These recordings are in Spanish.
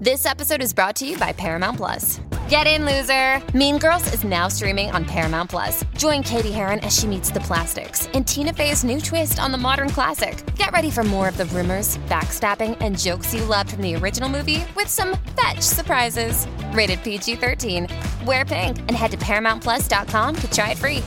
This episode is brought to you by Paramount Plus. Get in, loser! Mean Girls is now streaming on Paramount Plus. Join Katie Heron as she meets the plastics in Tina Fey's new twist on the modern classic. Get ready for more of the rumors, backstabbing, and jokes you loved from the original movie with some fetch surprises. Rated PG 13. Wear pink and head to ParamountPlus.com to try it free.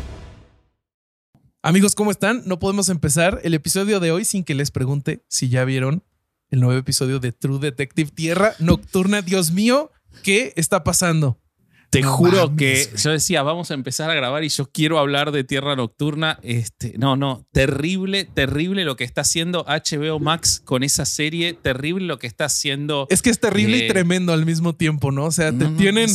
Amigos, ¿cómo están? No podemos empezar el episodio de hoy sin que les pregunte si ya vieron el nuevo episodio de True Detective Tierra Nocturna. Dios mío, ¿qué está pasando? Te juro que yo decía, vamos a empezar a grabar y yo quiero hablar de Tierra Nocturna. Este, no, no, terrible, terrible lo que está haciendo HBO Max con esa serie, terrible lo que está haciendo. Es que es terrible y eh, tremendo al mismo tiempo, ¿no? O sea, te tienen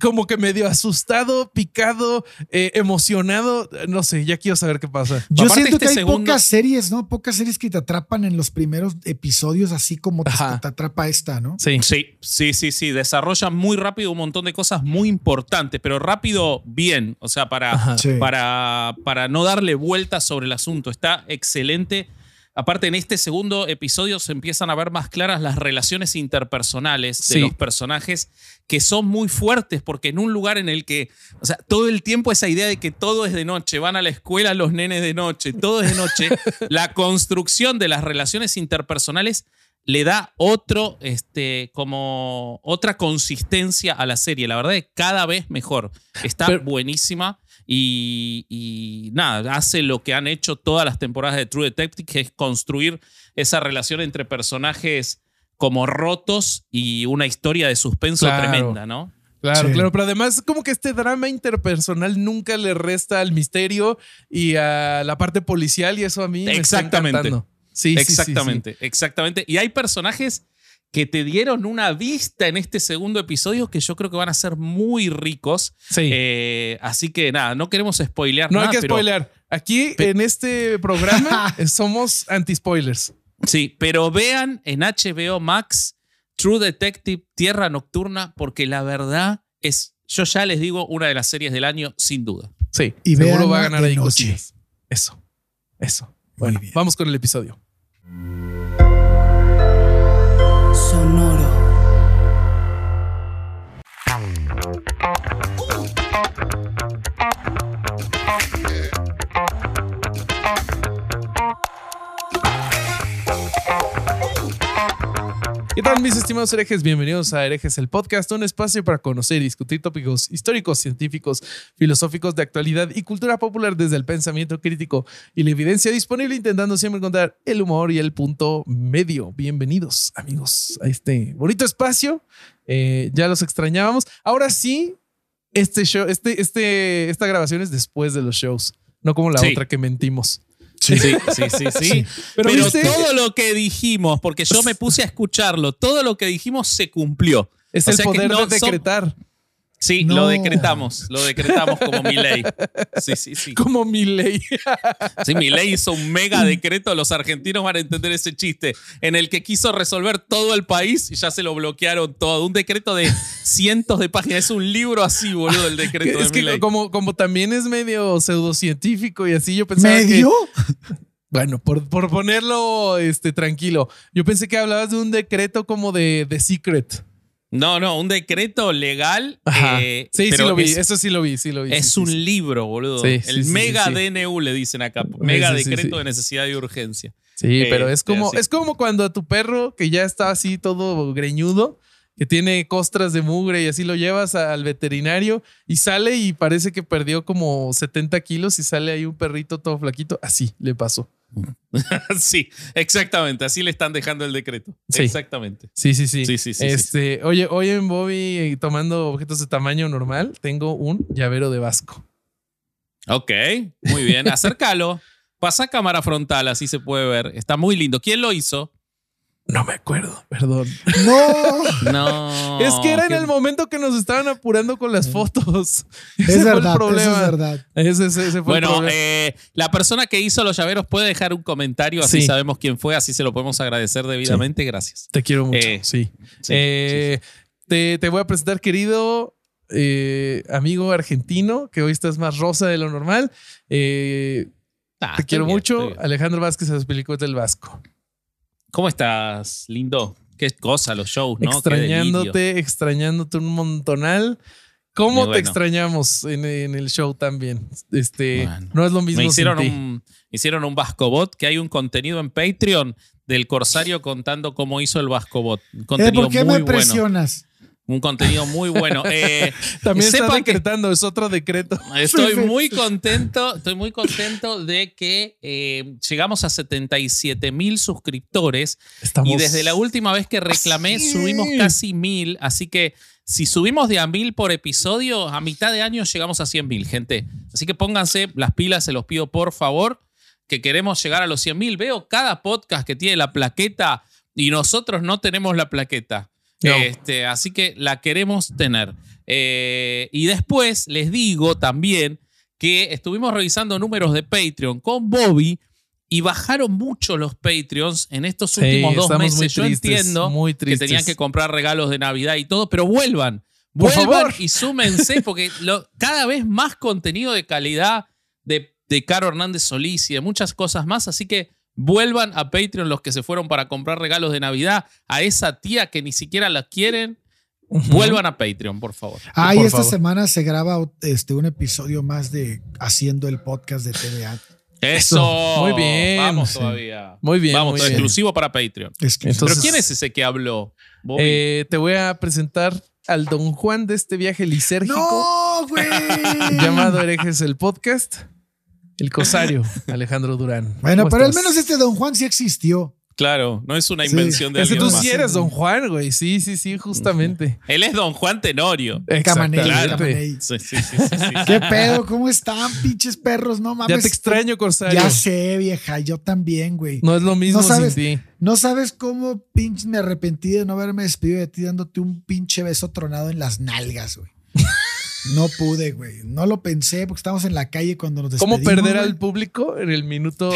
como que medio asustado, picado, eh, emocionado. No sé, ya quiero saber qué pasa. Yo siento que este hay pocas series, ¿no? Pocas series que te atrapan en los primeros episodios, así como te, atrapa esta, ¿no? Sí. sí, sí, sí, sí. Desarrolla muy rápido un montón de cosas muy importantes, pero rápido bien. O sea, para, para, para no darle vueltas sobre el asunto. Está excelente Aparte, en este segundo episodio se empiezan a ver más claras las relaciones interpersonales de los personajes que son muy fuertes, porque en un lugar en el que, o sea, todo el tiempo esa idea de que todo es de noche, van a la escuela los nenes de noche, todo es de noche, la construcción de las relaciones interpersonales le da otro, este, como otra consistencia a la serie. La verdad es que cada vez mejor. Está buenísima. Y, nada, hace lo que han hecho todas las temporadas de True Detective, que es construir esa relación entre personajes como rotos y una historia de suspenso tremenda, ¿no? Claro, claro, pero además como que este drama interpersonal nunca le resta al misterio y a la parte policial y eso a mí exactamente. me está Sí, exactamente, exactamente. Y hay personajes que te dieron una vista en este segundo episodio que yo creo que van a ser muy ricos. Sí. Eh, así que nada, no queremos spoilear nada. No hay que spoilear. Aquí en este programa somos anti-spoilers. Sí, pero vean en HBO Max True Detective Tierra Nocturna porque la verdad es, yo ya les digo, una de las series del año sin duda. Sí, y seguro va a ganar ahí Eso, eso. Bueno, vamos con el episodio sonoro. ¿Qué tal mis estimados herejes? Bienvenidos a Herejes el Podcast, un espacio para conocer y discutir tópicos históricos, científicos, filosóficos de actualidad y cultura popular desde el pensamiento crítico y la evidencia disponible intentando siempre encontrar el humor y el punto medio. Bienvenidos amigos a este bonito espacio. Eh, ya los extrañábamos. Ahora sí, este show, este, este, esta grabación es después de los shows, no como la otra que mentimos. Sí, sí, sí, sí. Pero, todo lo que dijimos, porque yo me puse a escucharlo, todo lo que dijimos se cumplió. Es el poder de decretar. Sí, lo decretamos, lo decretamos como mi ley. Sí, sí, sí. Como mi ley. Sí, mi ley hizo un mega decreto, los argentinos van a entender ese chiste, en el que quiso resolver todo el país y ya se lo bloquearon todo. Un decreto de cientos de páginas, es un libro así, boludo, el decreto es que Como, como también es medio pseudocientífico y así, yo pensaba ¿Medio? Bueno, por, por, ponerlo este, tranquilo, yo pensé que hablabas de un decreto como de, de Secret. No, no, un decreto legal. Eh, sí, sí lo vi, eso sí lo vi, sí lo vi. Es un libro, boludo. el mega DNU le dicen acá. Mega decreto de necesidad y urgencia. Sí, pero es como, es como cuando a tu perro, que ya está así todo greñudo, que tiene costras de mugre y así lo llevas al veterinario y sale y parece que perdió como 70 kilos y sale ahí un perrito todo flaquito. Así le pasó. sí, exactamente. Así le están dejando el decreto. Exactamente. Sí, sí, sí. sí, este, Oye, hoy en Bobby, eh, tomando objetos de tamaño normal, tengo un llavero de Vasco. Ok, muy bien. Acércalo. Pasa cámara frontal, así se puede ver. Está muy lindo. ¿Quién lo hizo? No me acuerdo, perdón. No. No. es que era en el momento que nos estaban apurando con las fotos. Ese es verdad, fue el problema. es verdad. Ese, ese, fue bueno, el problema. Eh, la persona que hizo los llaveros puede dejar un comentario, así sabemos quién fue, así se lo podemos agradecer debidamente. Gracias. Te quiero mucho. Eh, sí. Eh, te, te, voy a presentar, querido eh, amigo argentino, que hoy estás más rosa de lo normal. Eh, ah, te quiero mucho. Alejandro Vázquez, Azpilicueta del Vasco. ¿Cómo estás, lindo? Qué cosa los shows, ¿no? Extrañándote, extrañándote un montonal. ¿Cómo te extrañamos en, el show también? Este, no es lo mismo. Me hicieron, un, hicieron un Vascobot, que hay un contenido en Patreon del Corsario contando cómo hizo el Vascobot. Un contenido ¿Por qué muy me presionas? Un contenido muy bueno. Eh, También está decretando, es otro decreto. Estoy muy contento, estoy muy contento de que eh, llegamos a 77 mil suscriptores. Y desde la última vez que reclamé, subimos casi mil. Así que si subimos de a mil por episodio, a mitad de año llegamos a 100 mil, gente. Así que pónganse las pilas, se los pido por favor, que queremos llegar a los 100 mil. Veo cada podcast que tiene la plaqueta y nosotros no tenemos la plaqueta. Este, así que la queremos tener. Eh, y después les digo también que estuvimos revisando números de Patreon con Bobby y bajaron mucho los Patreons en estos últimos dos meses. Yo entiendo que tenían que comprar regalos de Navidad y todo, pero vuelvan. vuelvan y súmense porque cada vez más contenido de calidad de, de Caro Hernández Solís y de muchas cosas más. Así que Vuelvan a Patreon los que se fueron para comprar regalos de Navidad. A esa tía que ni siquiera la quieren. Vuelvan a Patreon, por favor. Ah, y esta semana se graba este, un episodio más de Haciendo el podcast de TVA. Eso. Muy bien. Vamos todavía. Muy bien. Vamos, exclusivo para Patreon. Pero ¿quién es ese que habló? Eh, te voy a presentar al don Juan de este viaje lisérgico. No, güey. llamado Herejes el Podcast. El cosario, Alejandro Durán. Bueno, pero al menos este Don Juan sí existió. Claro, no es una invención de alguien tú sí eres Don Juan, güey. Sí, sí, sí, justamente. Él es Don Juan Tenorio. Exactamente. Sí, sí, sí, ¿Qué pedo? ¿Cómo están, pinches perros? No mames. Ya te extraño, Corsario. Ya sé, vieja. Yo también, güey. No es lo mismo no sabes, sin ti. No sabes cómo pinche me arrepentí de no haberme despedido de ti dándote un pinche beso tronado en las nalgas, güey. No pude, güey. No lo pensé porque estábamos en la calle cuando nos despedimos. ¿Cómo perder al público en el minuto?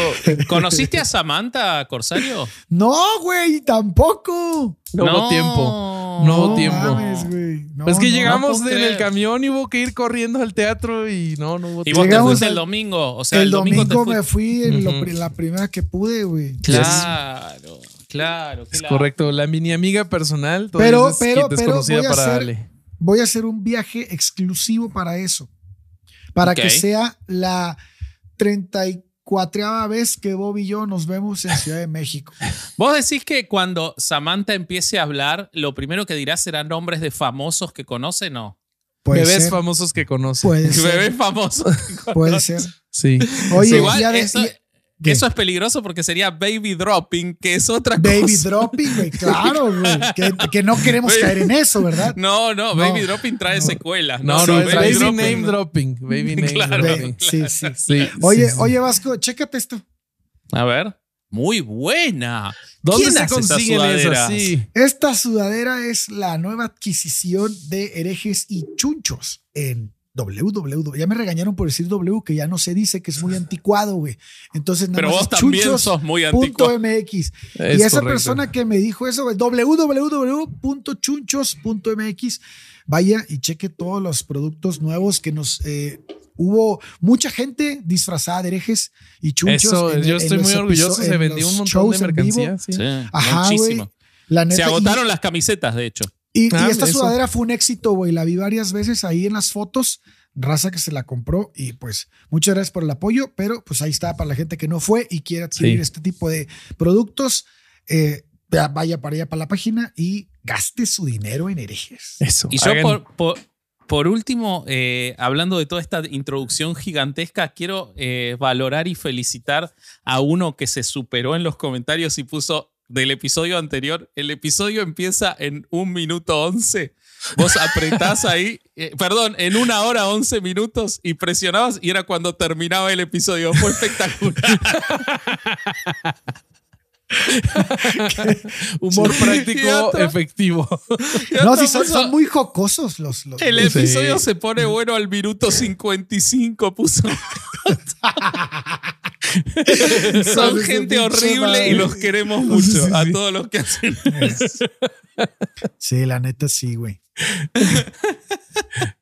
¿Conociste a Samantha, Corsario? No, güey, tampoco. No, hubo tiempo. No hubo tiempo. es que llegamos en el camión y hubo que ir corriendo al teatro y no, no hubo tiempo. Y vos te fuiste el domingo. O sea, el, domingo, me fui en la primera que pude, güey. Claro, claro. Es correcto. La mini amiga personal. Pero, pero, pero voy a para Ale voy a hacer un viaje exclusivo para eso. Para que sea la 34 vez que Bob y yo nos vemos en Ciudad de México. Vos decís que cuando Samantha empiece a hablar, lo primero que dirá serán nombres de famosos que conoce, ¿no? Bebés famosos que conoce. Puede ser. Bebés famosos. Puede ser. Sí. Oye, Igual, ya eso es peligroso porque sería baby dropping, que es otra cosa. Baby dropping, güey, claro, güey. Que, no queremos caer en eso, ¿verdad? No, no, baby dropping trae secuelas. No, no, es baby, name dropping. Baby name dropping. Sí, sí, sí. Oye, oye, Vasco, chécate esto. A ver. Muy buena. ¿Dónde se consiguen esas? Sí. Esta sudadera es la nueva adquisición de herejes y chunchos en www. Ya me regañaron por decir W, que ya no se dice, que es muy anticuado, güey. Entonces, Pero vos también sos muy anticuado. .mx. y esa persona que me dijo eso, www.chunchos.mx, vaya y cheque todos los productos nuevos que nos... Eh, hubo mucha gente disfrazada de herejes y chunchos. Eso, yo estoy muy orgulloso. Se vendió un montón de mercancía. Sí, Ajá, muchísimo. se agotaron las camisetas, de hecho. Y, ah, esta sudadera fue un éxito, güey. La vi varias veces ahí en las fotos. Raza que se la compró y pues muchas gracias por el apoyo, pero pues ahí está para la gente que no fue y quiere adquirir este tipo de productos. Eh, vaya para allá para la página y gaste su dinero en herejes. Eso. Y yo por, último, eh, hablando de toda esta introducción gigantesca, quiero eh, valorar y felicitar a uno que se superó en los comentarios y puso del episodio anterior. El episodio empieza en un minuto once. Vos apretás ahí, eh, perdón, en una hora once minutos y presionabas y era cuando terminaba el episodio. Fue espectacular. Humor práctico, efectivo. No, sí, son, muy jocosos los. los el episodio se pone bueno al minuto 55, puso. son gente horrible y los queremos mucho. a todos los que hacen eso. Sí, la neta sí, güey.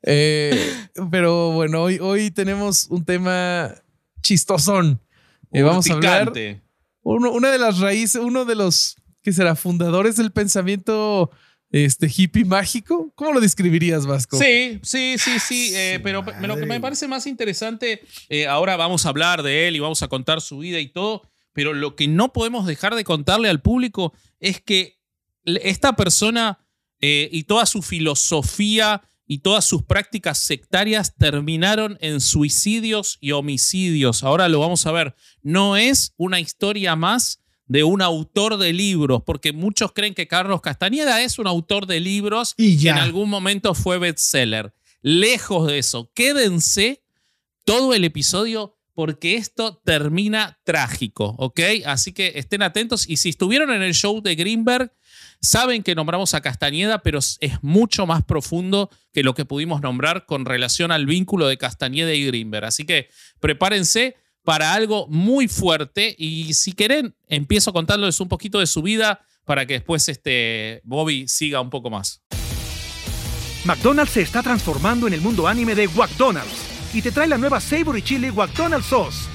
Eh, pero bueno, hoy, hoy tenemos un tema chistosón. Eh, vamos a hablar una de las raíces, uno de los que será fundadores del pensamiento este hippie mágico. ¿Cómo lo describirías, Vasco? Sí, sí, sí, sí. Eh, pero lo que me parece más interesante, eh, ahora vamos a hablar de él y vamos a contar su vida y todo, pero lo que no podemos dejar de contarle al público es que esta persona eh, y toda su filosofía y todas sus prácticas sectarias terminaron en suicidios y homicidios. Ahora lo vamos a ver. No es una historia más de un autor de libros, porque muchos creen que Carlos Castañeda es un autor de libros y que en algún momento fue bestseller. Lejos de eso, quédense todo el episodio porque esto termina trágico, ¿ok? Así que estén atentos y si estuvieron en el show de Greenberg, Saben que nombramos a Castañeda, pero es mucho más profundo que lo que pudimos nombrar con relación al vínculo de Castañeda y Greenberg. Así que prepárense para algo muy fuerte y si quieren, empiezo contándoles un poquito de su vida para que después este Bobby siga un poco más. McDonald's se está transformando en el mundo anime de McDonald's y te trae la nueva Savory Chili McDonald's Sauce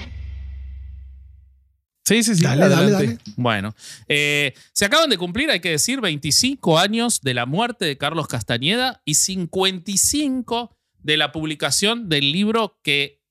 Sí, sí, sí. Dale, dale, dale. Bueno, eh, se acaban de cumplir, hay que decir, 25 años de la muerte de Carlos Castañeda y 55 de la publicación del libro que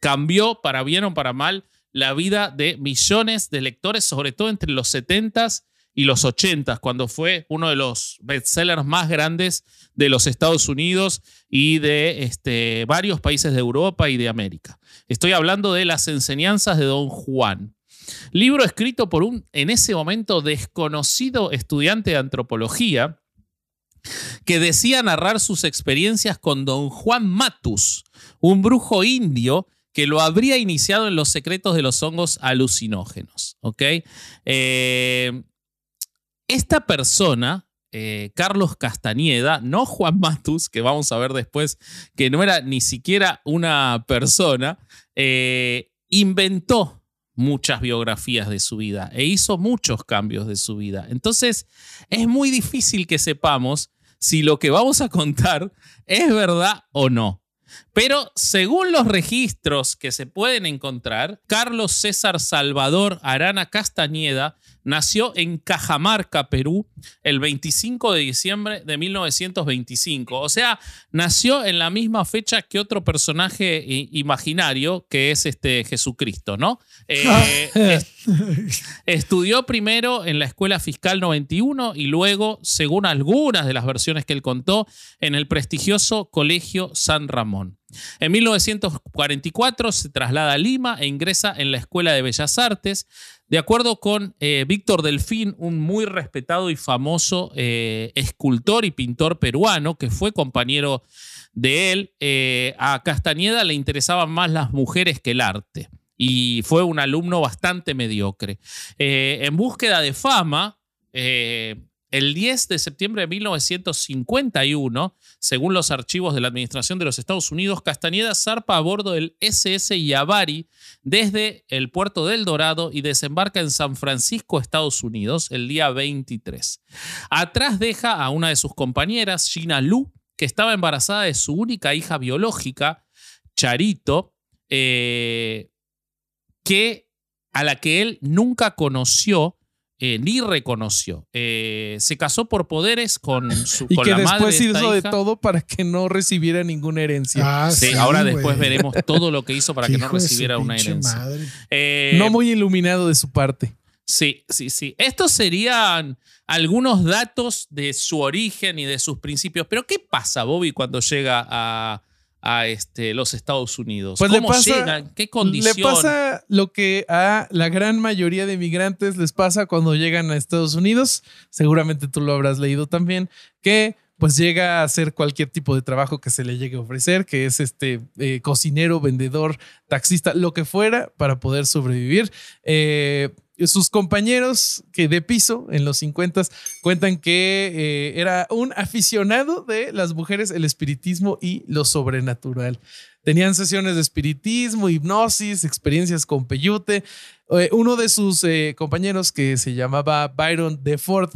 cambió para bien o para mal la vida de millones de lectores, sobre todo entre los 70s y los 80s, cuando fue uno de los bestsellers más grandes de los Estados Unidos y de este, varios países de Europa y de América. Estoy hablando de las enseñanzas de Don Juan. Libro escrito por un, en ese momento, desconocido estudiante de antropología que decía narrar sus experiencias con don Juan Matus, un brujo indio que lo habría iniciado en los secretos de los hongos alucinógenos. Eh, esta persona, eh, Carlos Castañeda, no Juan Matus, que vamos a ver después que no era ni siquiera una persona, eh, inventó muchas biografías de su vida e hizo muchos cambios de su vida. Entonces, es muy difícil que sepamos si lo que vamos a contar es verdad o no. Pero según los registros que se pueden encontrar, Carlos César Salvador Arana Castañeda nació en Cajamarca, Perú, el 25 de diciembre de 1925. O sea, nació en la misma fecha que otro personaje imaginario, que es este Jesucristo, ¿no? Eh, estudió primero en la Escuela Fiscal 91 y luego, según algunas de las versiones que él contó, en el prestigioso Colegio San Ramón. En 1944 se traslada a Lima e ingresa en la Escuela de Bellas Artes. De acuerdo con eh, Víctor Delfín, un muy respetado y famoso eh, escultor y pintor peruano que fue compañero de él, eh, a Castañeda le interesaban más las mujeres que el arte y fue un alumno bastante mediocre. en búsqueda de fama, el 10 de septiembre de 1951, según los archivos de la Administración de los Estados Unidos, Castañeda zarpa a bordo del SS Yabari desde el puerto del Dorado y desembarca en San Francisco, Estados Unidos, el día 23. Atrás deja a una de sus compañeras, Gina Lu, que estaba embarazada de su única hija biológica, Charito, eh, que, a la que él nunca conoció eh, ni reconoció. Eh, se casó por poderes con su y que después hizo de todo para que no recibiera ninguna herencia. Ah, sí, ahora después veremos todo lo que hizo para que no recibiera una herencia. Eh, no muy iluminado de su parte. Sí, sí, sí. Estos serían algunos datos de su origen y de sus principios. Pero ¿qué pasa, Bobby, cuando llega a, a este, los Estados Unidos? Pues ¿Cómo pasa, llegan? ¿Qué condición? Le pasa lo que a la gran mayoría de migrantes les pasa cuando llegan a Estados Unidos. Seguramente tú lo habrás leído también, que pues llega a hacer cualquier tipo de trabajo que se le llegue a ofrecer, que es este eh, cocinero, vendedor, taxista, lo que fuera para poder sobrevivir. Eh, sus compañeros que de piso en los 50 cuentan que eh, era un aficionado de las mujeres, el espiritismo y lo sobrenatural. Tenían sesiones de espiritismo, hipnosis, experiencias con peyute. Eh, uno de sus eh, compañeros que se llamaba Byron DeFord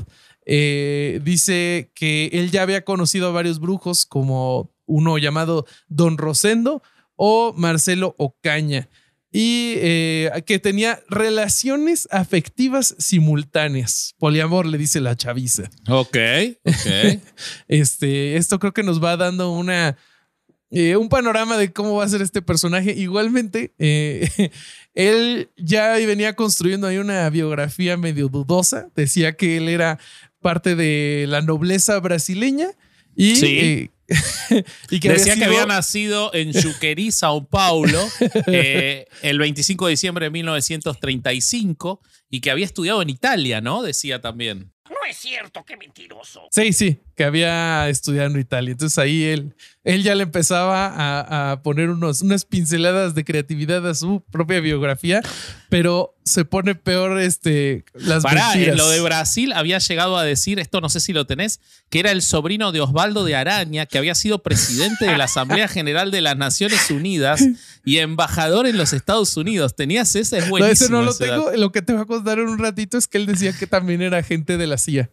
dice que él ya había conocido a varios brujos como uno llamado Don Rosendo o Marcelo Ocaña y eh, que tenía relaciones afectivas simultáneas. Poliamor, le dice la chaviza. Ok, ok. este, esto creo que nos va dando una, eh, un panorama de cómo va a ser este personaje. Igualmente, eh, él ya venía construyendo ahí una biografía medio dudosa. Decía que él era parte de la nobleza brasileña y sí. y que Decía que había nacido en Chuquerí, Sao Paulo, eh, el 25 de diciembre de 1935 y que había estudiado en Italia, ¿no? Decía también. No es cierto, qué mentiroso. Sí, sí, que había estudiado en Italia. Entonces ahí él, él ya le empezaba a, poner unos, unas pinceladas de creatividad a su propia biografía, pero se pone peor este, las Pará, en lo de Brasil había llegado a decir, esto no sé si lo tenés, que era el sobrino de Osvaldo de Araña, que había sido presidente de la Asamblea General de las Naciones Unidas y embajador en los Estados Unidos. ¿Tenías ese? Es buenísimo. No, ese no lo tengo. Lo que te va a contar en un ratito es que él decía que también era agente de la CIA.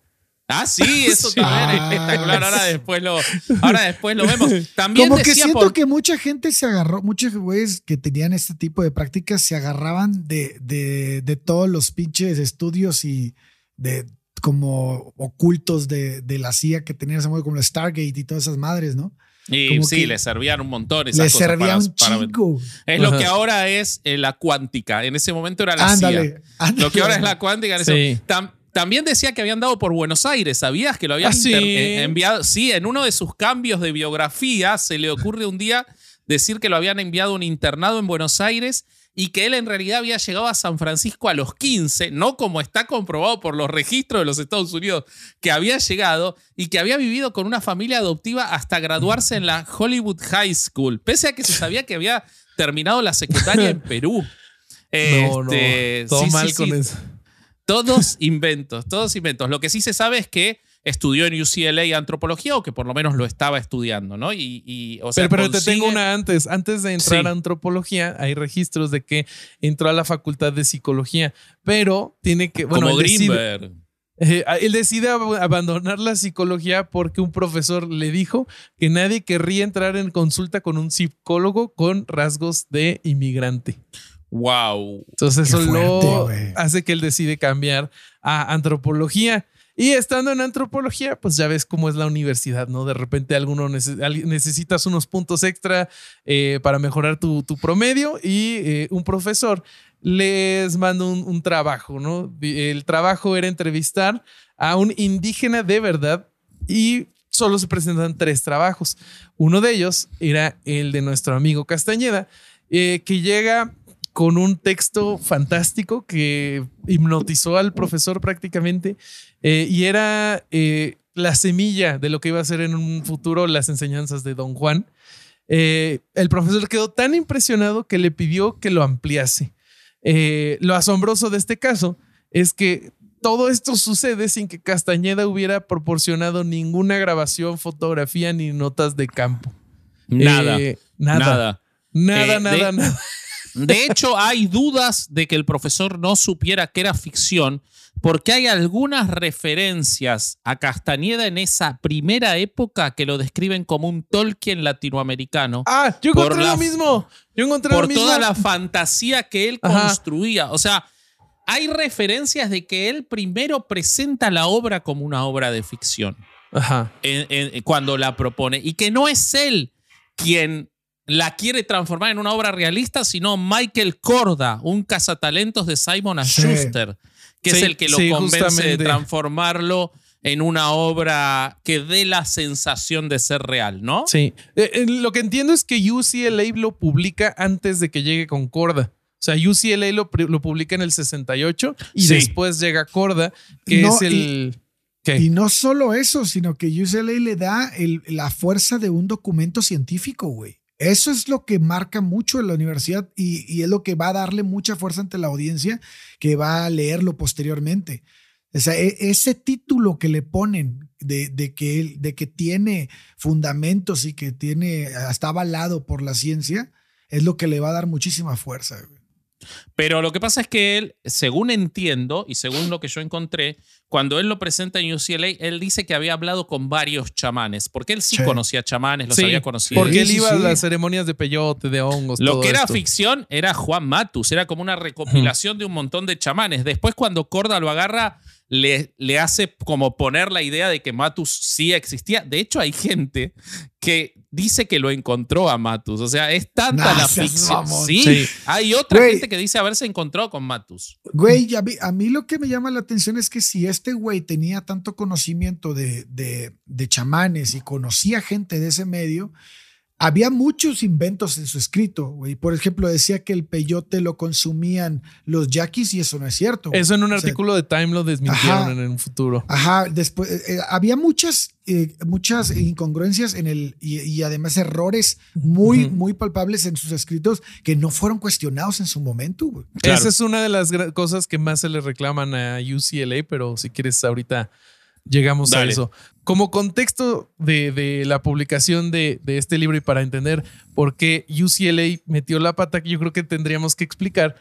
Ah, sí, eso también es espectacular. Ahora después lo, ahora después lo vemos. También Como que siento que mucha gente se agarró, muchos güeyes que tenían este tipo de prácticas se agarraban de, de, de todos los pinches estudios y de como ocultos de, de la CIA que tenían ese modo como el Stargate y todas esas madres, ¿no? Y sí, le servían un montón. le servían un chingo. es lo que ahora es eh, la cuántica. En ese momento era la CIA. Lo que ahora es la cuántica. Sí. También decía que habían dado por Buenos Aires, ¿sabías? Que lo habían ah, eh, enviado. Sí, en uno de sus cambios de biografía se le ocurre un día decir que lo habían enviado a un internado en Buenos Aires y que él en realidad había llegado a San Francisco a los 15, no como está comprobado por los registros de los Estados Unidos, que había llegado y que había vivido con una familia adoptiva hasta graduarse en la Hollywood High School, pese a que se sabía que había terminado la secundaria en Perú. No, no, este, todo mal con eso. Todos inventos, todos inventos. Lo que sí se sabe es que estudió en UCLA antropología o que por lo menos lo estaba estudiando, ¿no? Y, pero, te tengo una antes. Antes de entrar a antropología, hay registros de que entró a la facultad de psicología, pero tiene que. Bueno, Como Greenberg. Eh, él decide abandonar la psicología porque un profesor le dijo que nadie querría entrar en consulta con un psicólogo con rasgos de inmigrante. Wow. Entonces eso lo hace que él decide cambiar a antropología. Y estando en antropología, pues ya ves cómo es la universidad, ¿no? De repente alguno necesitas unos puntos extra eh, para mejorar tu, promedio y eh, un profesor les manda un, trabajo, ¿no? El trabajo era entrevistar a un indígena de verdad y solo se presentan tres trabajos. Uno de ellos era el de nuestro amigo Castañeda, eh, que llega con un texto fantástico que hipnotizó al profesor prácticamente eh, y era eh, la semilla de lo que iba a ser en un futuro las enseñanzas de Don Juan. Eh, el profesor quedó tan impresionado que le pidió que lo ampliase. lo asombroso de este caso es que todo esto sucede sin que Castañeda hubiera proporcionado ninguna grabación, fotografía ni notas de campo. Nada. nada. Nada, nada, nada. De hecho, hay dudas de que el profesor no supiera que era ficción, porque hay algunas referencias a Castañeda en esa primera época que lo describen como un Tolkien latinoamericano. Ah, yo encontré lo mismo. Yo encontré por lo mismo. toda la fantasía que él construía. O sea, hay referencias de que él primero presenta la obra como una obra de ficción. Ajá. cuando la propone. Y que no es él quien la quiere transformar en una obra realista, sino Michael Corda, un cazatalentos de Simon Schuster, que es el que lo convence de transformarlo en una obra que dé la sensación de ser real, ¿no? Sí. Eh, eh, lo que entiendo es que UCLA lo publica antes de que llegue con Corda. O sea, UCLA lo, lo publica en el 68 y después llega Corda, que es el... Y, no solo eso, sino que UCLA le da la fuerza de un documento científico, güey. Eso es lo que marca mucho en la universidad y, es lo que va a darle mucha fuerza ante la audiencia que va a leerlo posteriormente. O sea, e, ese título que le ponen de, de, que, de que tiene fundamentos y que tiene, está avalado por la ciencia, es lo que le va a dar muchísima fuerza. Pero lo que pasa es que él, según entiendo y según lo que yo encontré, cuando él lo presenta en UCLA, él dice que había hablado con varios chamanes, porque él sí, conocía chamanes, los había conocido. Porque él iba a las ceremonias de peyote, de hongos. Lo que era ficción era Juan Matus, era como una recopilación de un montón de chamanes. Después, cuando Corda lo agarra, le, le, hace como poner la idea de que Matus sí existía. De hecho, hay gente que dice que lo encontró a Matus. O sea, es tanta la ficción. Sí, hay otra gente que dice haberse encontrado con Matus. Güey, a mí, lo que me llama la atención es que si este güey tenía tanto conocimiento de, de, de chamanes y conocía gente de ese medio, había muchos inventos en su escrito, güey. Por ejemplo, decía que el peyote lo consumían los yaquis y eso no es cierto. Eso en un artículo de Time lo desmintieron en un futuro. Ajá, después eh, eh, había muchas, eh, muchas incongruencias en el y, además errores muy, muy palpables en sus escritos que no fueron cuestionados en su momento. Güey. Esa es una de las cosas que más se le reclaman a UCLA, pero si quieres ahorita llegamos a eso. Como contexto de, la publicación de, este libro y para entender por qué UCLA metió la pata, que yo creo que tendríamos que explicar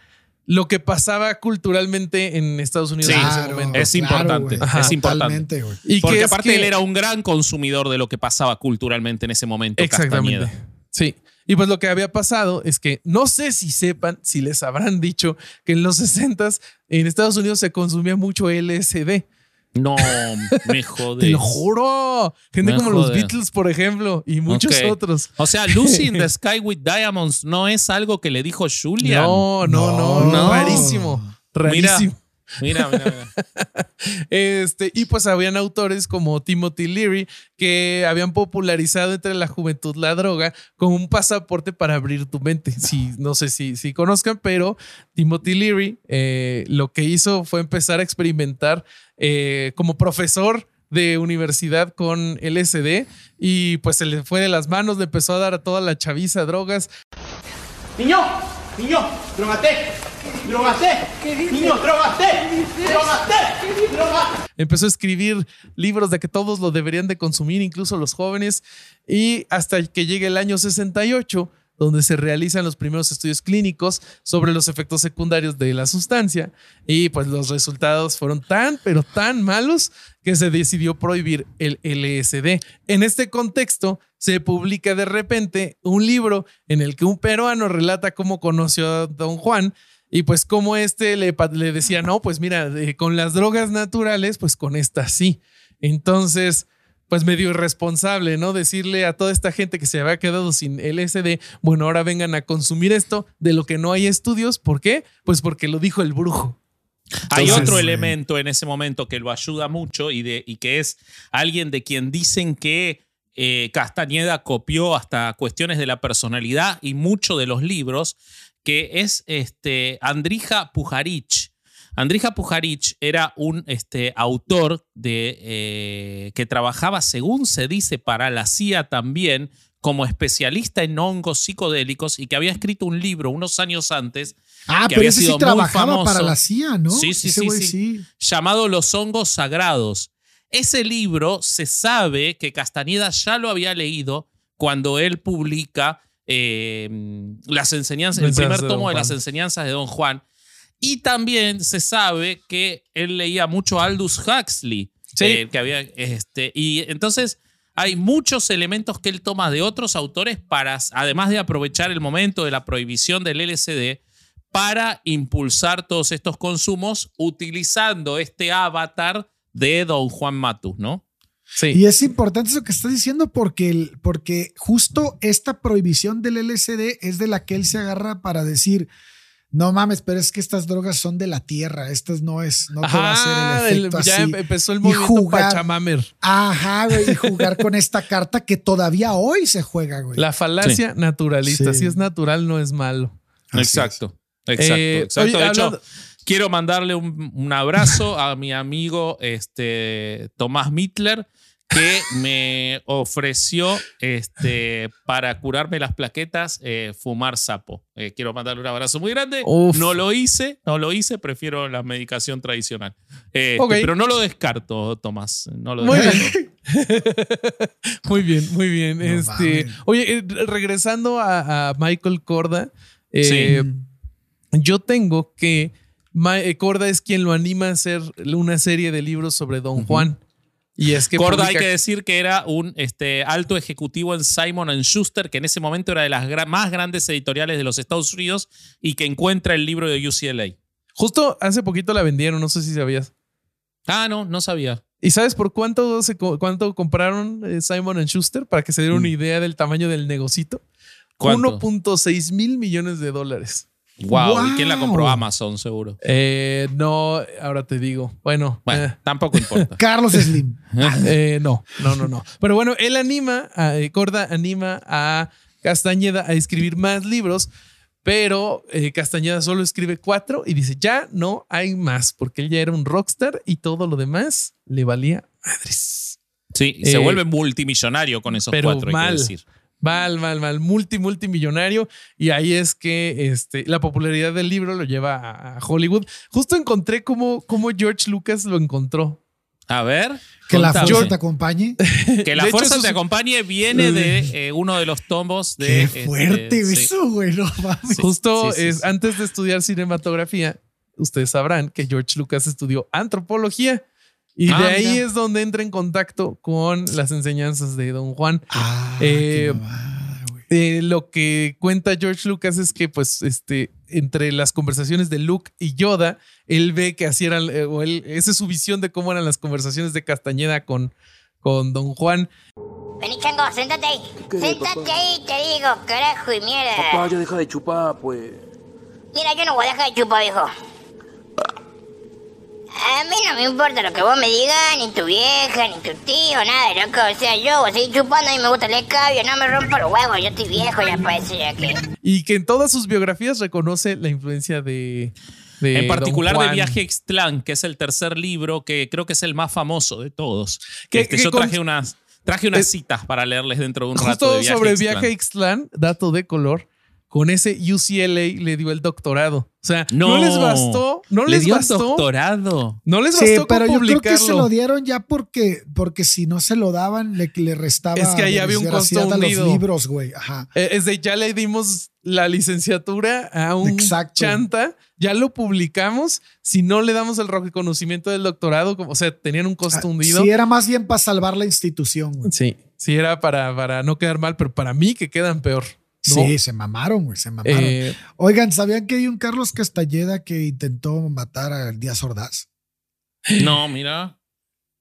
lo que pasaba culturalmente en Estados Unidos en ese momento. Es importante, es importante. Y Porque aparte él era un gran consumidor de lo que pasaba culturalmente en ese momento. Exactamente. Sí. Y pues lo que había pasado es que no sé si sepan, si les habrán dicho que en los 60 en Estados Unidos se consumía mucho LSD. No, me jodes. Te lo juro. Gente como los Beatles, por ejemplo, y muchos otros. O sea, Lucy in the Sky with Diamonds no es algo que le dijo Julia. No, no, no, no. Rarísimo. Rarísimo. Mira, mira, mira. este, y pues habían autores como Timothy Leary que habían popularizado entre la juventud la droga como un pasaporte para abrir tu mente. Si, no sé si, si conozcan, pero Timothy Leary eh, lo que hizo fue empezar a experimentar eh, como profesor de universidad con LSD y pues se le fue de las manos, le empezó a dar a toda la chaviza drogas. Niño, niño, drogate, drogate, niño, drogate, drogate, drogate. Empezó a escribir libros de que todos lo deberían de consumir, incluso los jóvenes, y hasta que llegue el año 68 donde se realizan los primeros estudios clínicos sobre los efectos secundarios de la sustancia. Y pues los resultados fueron tan, pero tan malos que se decidió prohibir el LSD. En este contexto, se publica de repente un libro en el que un peruano relata cómo conoció a don Juan y pues como este le, le decía, no, pues mira, con las drogas naturales, pues con esta sí. Entonces, pues medio irresponsable, ¿no? Decirle a toda esta gente que se había quedado sin LSD, bueno, ahora vengan a consumir esto de lo que no hay estudios. ¿Por qué? Pues porque lo dijo el brujo. Hay otro elemento en ese momento que lo ayuda mucho y, de, y que es alguien de quien dicen que eh, Castañeda copió hasta cuestiones de la personalidad y mucho de los libros, que es este, Andrija Pujarich. Andrija Pujarich era un este, autor de, eh, que trabajaba, según se dice, para la CIA también, como especialista en hongos psicodélicos y que había escrito un libro unos años antes. Ah, que pero ese sí trabajaba para la CIA, ¿no? Sí, sí, sí, sí, Llamado Los hongos sagrados. Ese libro se sabe que Castañeda ya lo había leído cuando él publica eh, las enseñanzas, el primer tomo de las enseñanzas de Don Juan. Y también se sabe que él leía mucho Aldous Huxley. Eh, que había, este, y entonces hay muchos elementos que él toma de otros autores para, además de aprovechar el momento de la prohibición del LSD, para impulsar todos estos consumos utilizando este avatar de Don Juan Matus, ¿no? Sí. Y es importante eso que estás diciendo porque, porque justo esta prohibición del LSD es de la que él se agarra para decir, no mames, pero es que estas drogas son de la tierra. Estas no es, no te va a hacer el efecto ya así. empezó el Y movimiento jugar- Pachamamer. Ajá, güey, y jugar con esta carta que todavía hoy se juega, güey. La falacia naturalista. Sí. Si es natural, no es malo. Así Exacto. Exacto, Eh, exacto. oye, de hecho, hablando- quiero mandarle un, un abrazo a mi amigo este, Tomás Mittler, que me ofreció este, para curarme las plaquetas eh, fumar sapo. Eh, quiero mandarle un abrazo muy grande. Uf. No lo hice, no lo hice, prefiero la medicación tradicional. Eh, Ok. Pero no lo descarto, Tomás. No lo Muy descarto. bien. muy bien, muy bien. No este, oye, regresando a, a Michael Corda, eh, yo tengo que Ma- Corda es quien lo anima a hacer una serie de libros sobre Don Juan. Y es que Corda hay que decir que era un este, alto ejecutivo en Simon Schuster, que en ese momento era de las más grandes editoriales de los Estados Unidos y que encuentra el libro de UCLA. justo hace poquito la vendieron, no sé si sabías. Ah, no, no sabía. ¿Y sabes por cuánto, se, cuánto compraron eh, Simon Schuster? Para que se dieran una idea del tamaño del negocito. Mm. ¿Cuánto? 1.6 mil millones de dólares. Wow. ¿Y quién la compró? Amazon, seguro. Eh, no, ahora te digo. Bueno, Bueno, eh, tampoco importa. Carlos Slim. eh, no, no, no, no. Pero bueno, él anima, a, Corda anima a Castañeda a escribir más libros, pero Castañeda solo escribe cuatro y dice, ya no hay más, porque él ya era un rockstar y todo lo demás le valía madres. Sí, se vuelve multimillonario con esos pero cuatro, hay mal. que decir. Mal, mal, mal, multi, multimillonario. Y ahí es que este, la popularidad del libro lo lleva a, a Hollywood. Justo encontré cómo, cómo George Lucas lo encontró. A ver. Que la fuerza te acompañe. Que la De fuerza te acompañe viene de eh, uno de los tomos de. Qué este, fuerte sí. eso, güey. No mames. Sí, Justo sí, sí, es, sí. antes de estudiar cinematografía, ustedes sabrán que George Lucas estudió antropología. Y Ah, de ahí mira. es donde entra en contacto con las enseñanzas de Don Juan. Ah, Eh, qué mamada, güey. Eh, lo que cuenta George Lucas es que, pues, este, entre las conversaciones de Luke y Yoda, él ve que así eran, eh, o él, esa es su visión de cómo eran las conversaciones de Castañeda con, con Don Juan. Vení, chango, sentate ahí. Sentate ahí, te digo, carajo y mierda. Papá, ya deja de chupar, pues. Mira, yo no voy a dejar de chupar, viejo. A mí no me importa lo que vos me digas, ni tu vieja, ni tu tío, nada, loco. O sea, yo voy a seguir chupando y me gusta el escabio, no me rompo los huevos, yo estoy viejo ya parece ya que... Y que en todas sus biografías reconoce la influencia de. de En particular de. Viaje a Ixtlán, que es el tercer libro, que creo que es el más famoso de todos. Que- Este, que yo con- traje unas, traje unas Es- citas para leerles dentro de un rato. Justo de viaje sobre Ixtlán. Viaje Ixtlán, dato de color, con ese UCLA le dio el doctorado. O sea, no, les bastó, no Le les dio el bastó. doctorado. No les Sí, bastó pero con yo creo que se lo dieron ya porque, porque si no se lo daban, le, le restaba. Es que ahí había un costo hundido. los libros, güey. Ajá. Eh, Es de ya le dimos la licenciatura a un Exacto. chanta, ya lo publicamos. Si no le damos el reconocimiento del doctorado, como, o sea, tenían un costo hundido. Ah, Sí, era más bien para salvar la institución, güey. Sí, sí, era para, para no quedar mal, pero para mí que quedan peor. ¿No? Sí, se mamaron, güey, se mamaron. Eh, Oigan, ¿sabían que hay un Carlos Castañeda que intentó matar a Díaz Ordaz? No, mira.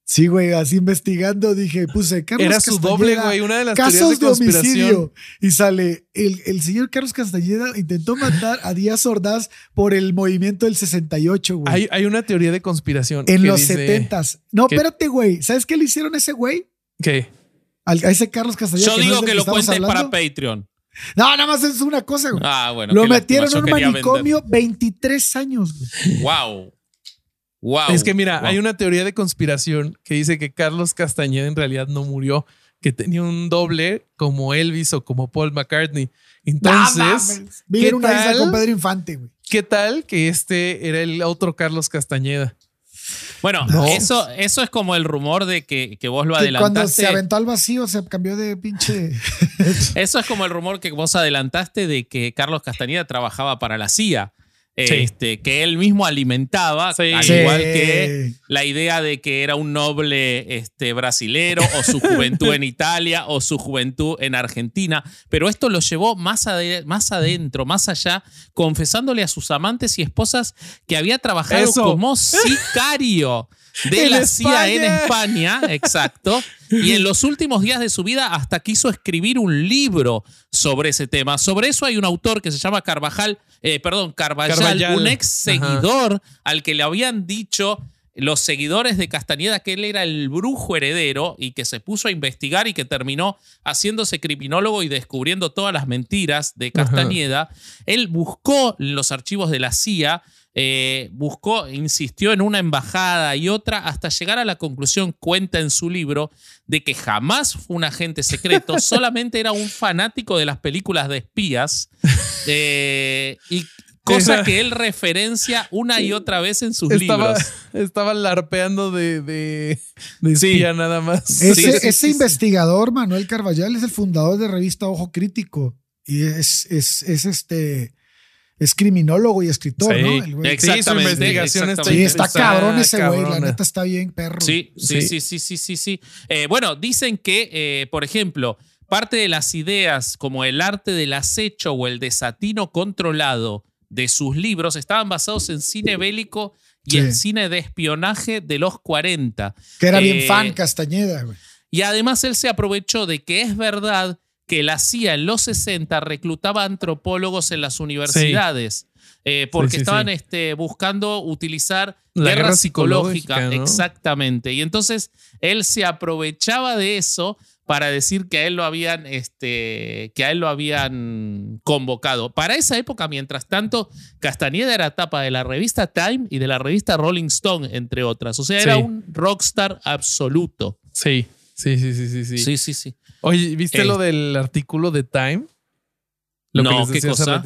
Sí, güey, así investigando dije, puse Carlos era su doble, güey, una de las teorías Casos de de, homicidio. Y sale, el, el señor Carlos Castañeda intentó matar a Díaz Ordaz por el movimiento del 68, güey. Hay, hay una teoría de conspiración. en que los dice 70s. No, que- espérate, güey. ¿Sabes qué le hicieron a ese güey? que Al- A ese Carlos Castañeda. Yo digo es del que lo cuentes para. Patreon. No, nada más es una cosa, güey. Ah, bueno. lo metieron lástima, en un manicomio 23 años, güey. Wow. Wow. Es que mira, Wow. hay una teoría de conspiración que dice que Carlos Castañeda en realidad no murió, que tenía un doble como Elvis o como Paul McCartney. Entonces, mames. Vive en ¿qué una isla tal? con Pedro Infante, güey. ¿qué tal que este era el otro Carlos Castañeda? Bueno, No. eso, eso es como el rumor de que, que vos lo Que cuando adelantaste. se aventó al vacío se cambió de pinche. Eso es como el rumor que vos adelantaste de que Carlos Castañeda trabajaba para la CIA. Sí. Este, que él mismo alimentaba, Sí. al igual que la idea de que era un noble este, brasilero o su juventud en Italia o su juventud en Argentina. Pero esto lo llevó más, ade- más adentro, más allá, confesándole a sus amantes y esposas que había trabajado Eso. como sicario. De la CIA en España. Exacto. Y en los últimos días de su vida hasta quiso escribir un libro sobre ese tema. Sobre eso hay un autor que se llama Carvajal, eh, perdón, Carvajal, Carvajal. un ex seguidor al que le habían dicho los seguidores de Castañeda que él era el brujo heredero y que se puso a investigar y que terminó haciéndose criminólogo y descubriendo todas las mentiras de Castañeda. Él buscó en los archivos de la CIA, eh, buscó, insistió en una embajada y otra hasta llegar a la conclusión, cuenta en su libro, de que jamás fue un agente secreto, solamente era un fanático de las películas de espías. eh, y cosa que él referencia una y otra vez en sus Estaba, libros. estaba larpeando de, de, de espía nada más. Ese, Sí, sí, ese sí, sí. investigador, Manuel Carvajal, es el fundador de revista Ojo Crítico. Y es, es, es este. Es criminólogo y escritor, Sí, ¿no? El güey. exacto. Sí, su investigación exactamente. Sí, está está cabrón ese güey. La neta está bien, perro. Sí, sí, Sí. sí, sí, sí, sí, sí. Eh, bueno, dicen que, eh, por ejemplo, parte de las ideas como el arte del acecho o el desatino controlado de sus libros estaban basados en cine bélico y Sí. en cine de espionaje de los 40. Que era bien Eh, fan Castañeda, güey. Y además él se aprovechó de que es verdad que la CIA en los 60 reclutaba antropólogos en las universidades. eh, porque Sí, sí, estaban sí. Este, buscando utilizar La guerra, guerra psicológica. psicológica, ¿no? Exactamente. Y entonces él se aprovechaba de eso para decir que a él lo habían, este, que a él lo habían convocado. Para esa época, mientras tanto, Castañeda era tapa de la revista Time y de la revista Rolling Stone, entre otras. O sea, era un rockstar absoluto. Sí, sí, sí, sí, sí. sí. Sí, sí, sí. Oye, ¿viste Eh. lo del artículo de Time? Lo No, que les ¿qué cosa?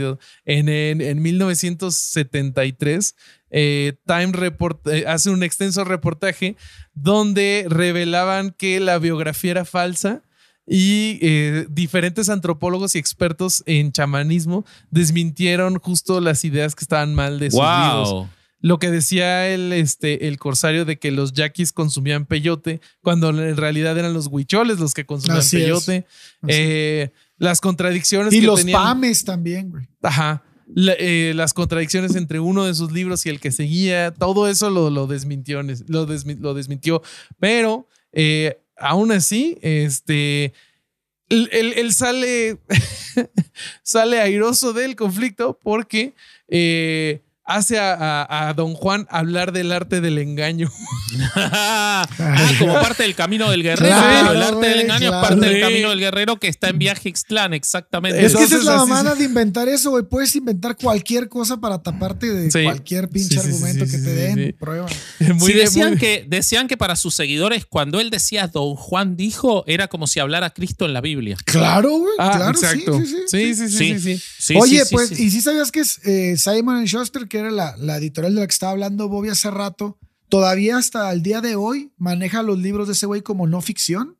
En, en, en 1973, eh, Time report- eh, hace un extenso reportaje donde revelaban que la biografía era falsa y eh, diferentes antropólogos y expertos en chamanismo desmintieron justo las ideas que estaban mal de sus libros. Lo que decía el, este, el corsario de que los yaquis consumían peyote, cuando en realidad eran los huicholes los que consumían Así peyote. Eh, las contradicciones Y que los tenían. pames también, güey. Ajá. La- eh, las contradicciones entre uno de sus libros y el que seguía, todo eso lo, lo desmintió, lo, desmi- lo desmintió. Pero eh, aún así, este, él, él- él sale, sale airoso del conflicto porque eh, hace a, a- a Don Juan hablar del arte del engaño. ah, como parte del camino del guerrero. Claro, el arte del engaño claro. es parte del camino del guerrero que está en viaje Ixtlán, exactamente. Es que esa es la mamada de inventar eso, güey. Puedes inventar cualquier cosa para taparte de Sí. cualquier pinche Sí, sí, sí, argumento sí, que te den. sí. Prueba. Muy de- decían, muy- que, decían que para sus seguidores, cuando él decía Don Juan dijo, era como si hablara Cristo en la Biblia. Claro, güey. Ah, claro, exacto. sí, sí, sí. Sí, sí, sí, sí, sí. Sí, Oye, sí, sí, pues, sí. y si sabías que es eh, Simon Schuster, que era la, la editorial de la que estaba hablando Bobby hace rato, todavía hasta el día de hoy maneja los libros de ese güey como no ficción.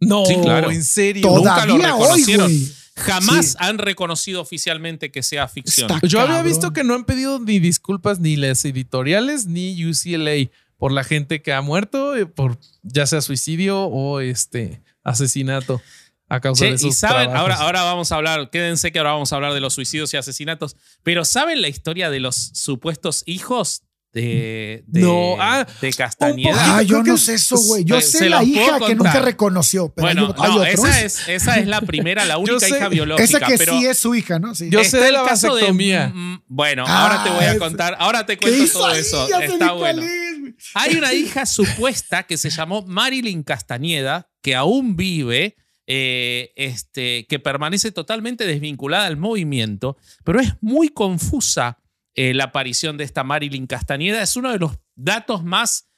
No, Sí, claro. en serio. Nunca lo Todavía hoy, reconocieron. Jamás Sí. han reconocido oficialmente que sea ficción. Está Yo había visto que no han pedido ni disculpas ni las editoriales ni UCLA por la gente que ha muerto, eh, por ya sea suicidio o este asesinato a causa Che, de esos y saben, trabajos. ahora, ahora vamos a hablar, quédense que ahora vamos a hablar de los suicidios y asesinatos, pero ¿saben la historia de los supuestos hijos de, de, No, ah, de Castañeda? Ah, yo no sé eso, güey. Yo eh, sé se la hija que nunca reconoció, pero Bueno, hay, hay no, otros. esa es, esa es la primera, la única sé- hija biológica. Esa que pero sí es su hija, ¿no? Sí. Yo sé de el la caso de- vasectomía. mm, bueno, Ah, ahora te voy a contar, ahora te ¿Qué cuento todo ahí? eso. Ya Está bueno. es. Hay una hija supuesta que se llamó Marilyn Castañeda, que aún vive, eh, este, que permanece totalmente desvinculada al movimiento, pero es muy confusa eh, la aparición de esta Marilyn Castañeda. Es uno de los datos más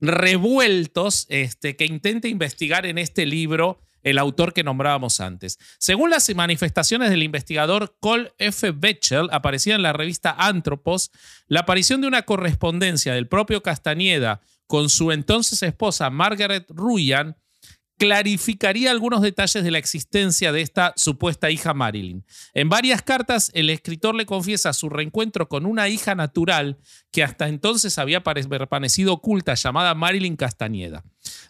revueltos este, que intenta investigar en este libro el autor que nombrábamos antes. Según las manifestaciones del investigador Cole F. Betchel, aparecida en la revista Anthropos, la aparición de una correspondencia del propio Castañeda con su entonces esposa Margaret Ruyan clarificaría algunos detalles de la existencia de esta supuesta hija Marilyn. En varias cartas, el escritor le confiesa su reencuentro con una hija natural que hasta entonces había permanecido oculta, llamada Marilyn Castañeda.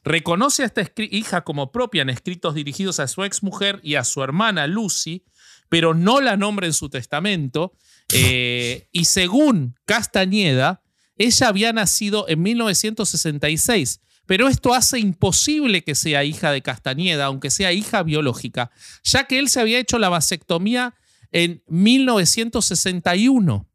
Reconoce a esta hija como propia en escritos dirigidos a su exmujer y a su hermana Lucy, pero no la nombra en su testamento. eh, y según Castañeda, ella había nacido en 1966. Pero esto hace imposible que sea hija de Castañeda, aunque sea hija biológica, ya que él se había hecho la vasectomía en 1961.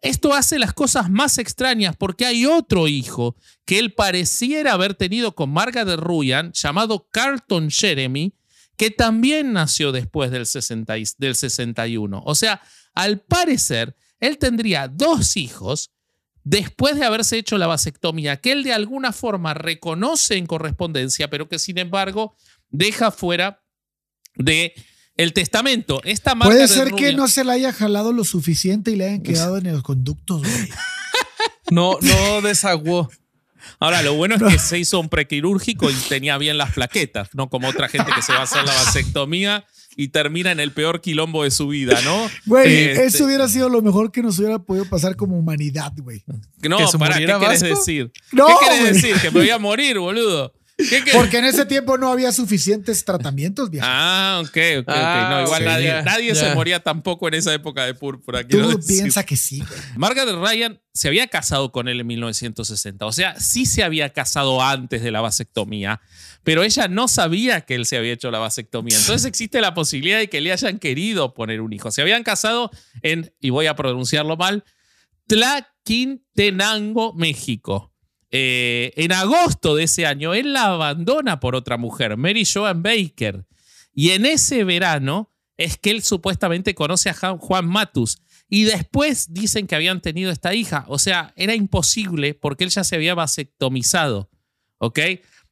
Esto hace las cosas más extrañas porque hay otro hijo que él pareciera haber tenido con Margaret Ruyan, llamado Carlton Jeremy, que también nació después del, 60 del 61. O sea, al parecer, él tendría dos hijos después de haberse hecho la vasectomía, que él de alguna forma reconoce en correspondencia, pero que sin embargo deja fuera de el testamento. Esta marca Puede ser que no se la haya jalado lo suficiente y le hayan quedado en los conductos, güey. No, no desaguó. Ahora, lo bueno es que se hizo un prequirúrgico y tenía bien las plaquetas, no como otra gente que se va a hacer la vasectomía y termina en el peor quilombo de su vida, ¿no? Güey, este eso hubiera sido lo mejor que nos hubiera podido pasar como humanidad, güey. No, para, ¿qué quieres decir? ¿Qué quieres decir? Que me voy a morir, boludo. Porque en ese tiempo no había suficientes tratamientos, viejo. Ah, ok, ok, ok. No, ah, igual nadie, nadie se moría tampoco en esa época de púrpura. Tú piensas que sí. Margaret Ryan se había casado con él en 1960. O sea, sí se había casado antes de la vasectomía, pero ella no sabía que él se había hecho la vasectomía. Entonces existe la posibilidad de que le hayan querido poner un hijo. Se habían casado en, y voy a pronunciarlo mal, Tlaquintenango, México. Eh, en agosto de ese año, él la abandona por otra mujer, Mary Joan Baker. Y en ese verano es que él supuestamente conoce a Juan Matus. Y después dicen que habían tenido esta hija. O sea, era imposible porque él ya se había vasectomizado. ¿Ok?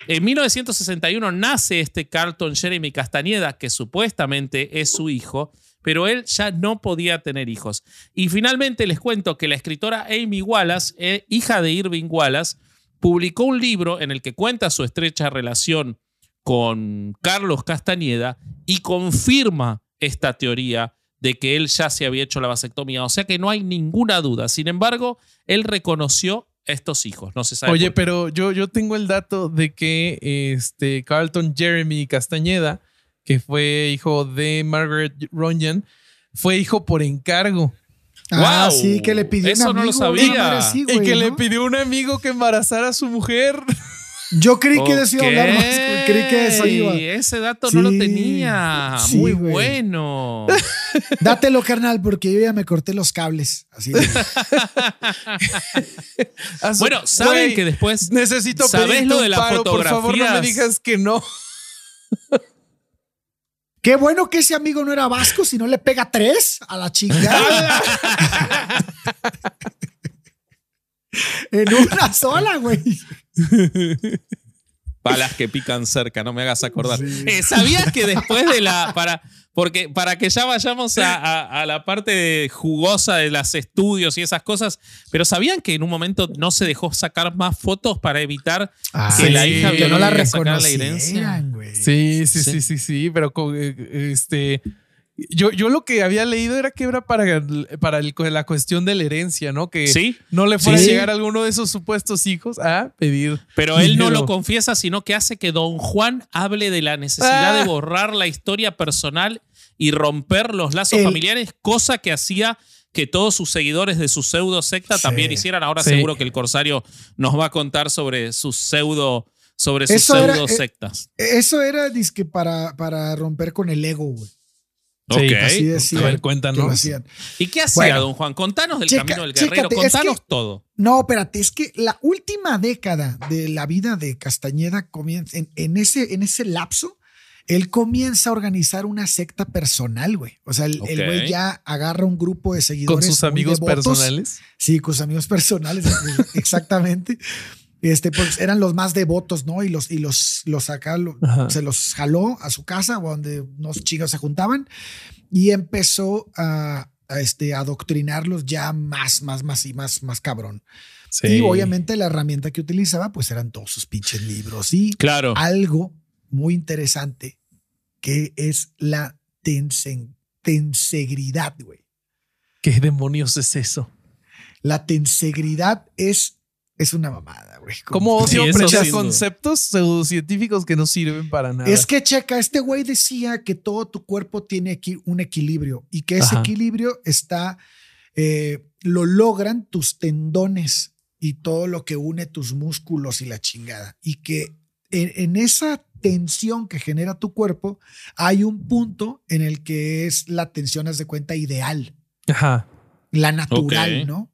En 1961 nace este Carlton Jeremy Castañeda, que supuestamente es su hijo, pero él ya no podía tener hijos. Y finalmente les cuento que la escritora Amy Wallace, eh, hija de Irving Wallace, publicó un libro en el que cuenta su estrecha relación con Carlos Castañeda y confirma esta teoría de que él ya se había hecho la vasectomía. O sea que no hay ninguna duda. Sin embargo, él reconoció estos hijos. No se sabe. Oye, pero yo, yo tengo el dato de que este Carlton Jeremy Castañeda, que fue hijo de Margaret Ronjan, fue hijo por encargo. Ah, sí, que le pidió Eso un amigo. no lo sabía. y que le pidió un amigo que embarazara a su mujer. Yo creí que decía hablar más. Creí que eso iba. Ese dato no lo tenía. Muy bueno. Dátelo, carnal, porque yo ya me corté los cables. Así. bueno, saben que después. Necesito ¿Sabes lo de la fotografía? Por favor, no me digas que no. Qué bueno que ese amigo no era vasco, si no le pega tres a la chingada. en una sola, güey. Balas que pican cerca, no me hagas acordar. Eh, ¿Sabías que después de la. Para, porque para que ya vayamos a, la parte jugosa de los estudios y esas cosas, pero ¿sabían que en un momento no se dejó sacar más fotos para evitar ah, que la hija no la la herencia? Sí, sí, sí, sí, sí, pero eh, este yo, yo lo que había leído era que era para, para la cuestión de la herencia, ¿no? Que no le fuera a llegar a alguno de esos supuestos hijos a pedir. Pero él no lo confiesa, sino que hace que don Juan hable de la necesidad de ah. borrar la historia personal y romper los lazos familiares, cosa que hacía que todos sus seguidores de su pseudo secta también hicieran. Ahora seguro que el Corsario nos va a contar sobre sus pseudo sobre sus pseudo eh, sectas. eso era disque para, para romper con el ego, güey. Sí, así decían. cuéntanos. ¿Y qué hacía, don Juan? Contanos del camino del guerrero, contanos todo. No, espérate, es que la última década de la vida de Castañeda comienza, en, ese, en ese lapso, él comienza a organizar una secta personal, güey. O sea, el güey ya agarra un grupo de seguidores. ¿Con sus amigos personales? Sí, con sus amigos personales, exactamente este, pues eran los más devotos, ¿no? Y los, y los, los se los jaló a su casa, donde unos chicos se juntaban, y empezó a, este, adoctrinarlos ya más, más, más y más, más cabrón. Y obviamente la herramienta que utilizaba, pues eran todos sus pinches libros. Y claro. algo muy interesante que es la tensegridad, güey. ¿Qué demonios es eso? La tensegridad es es una mamada, güey. Como siempre, conceptos pseudocientíficos que no sirven para nada. Es que, checa, este güey decía que todo tu cuerpo tiene aquí un equilibrio y que ese equilibrio está, eh, lo logran tus tendones y todo lo que une tus músculos y la chingada. Y que en, en esa tensión que genera tu cuerpo, hay un punto en el que es la tensión, haz de cuenta, ideal. Ajá. La natural. ¿no?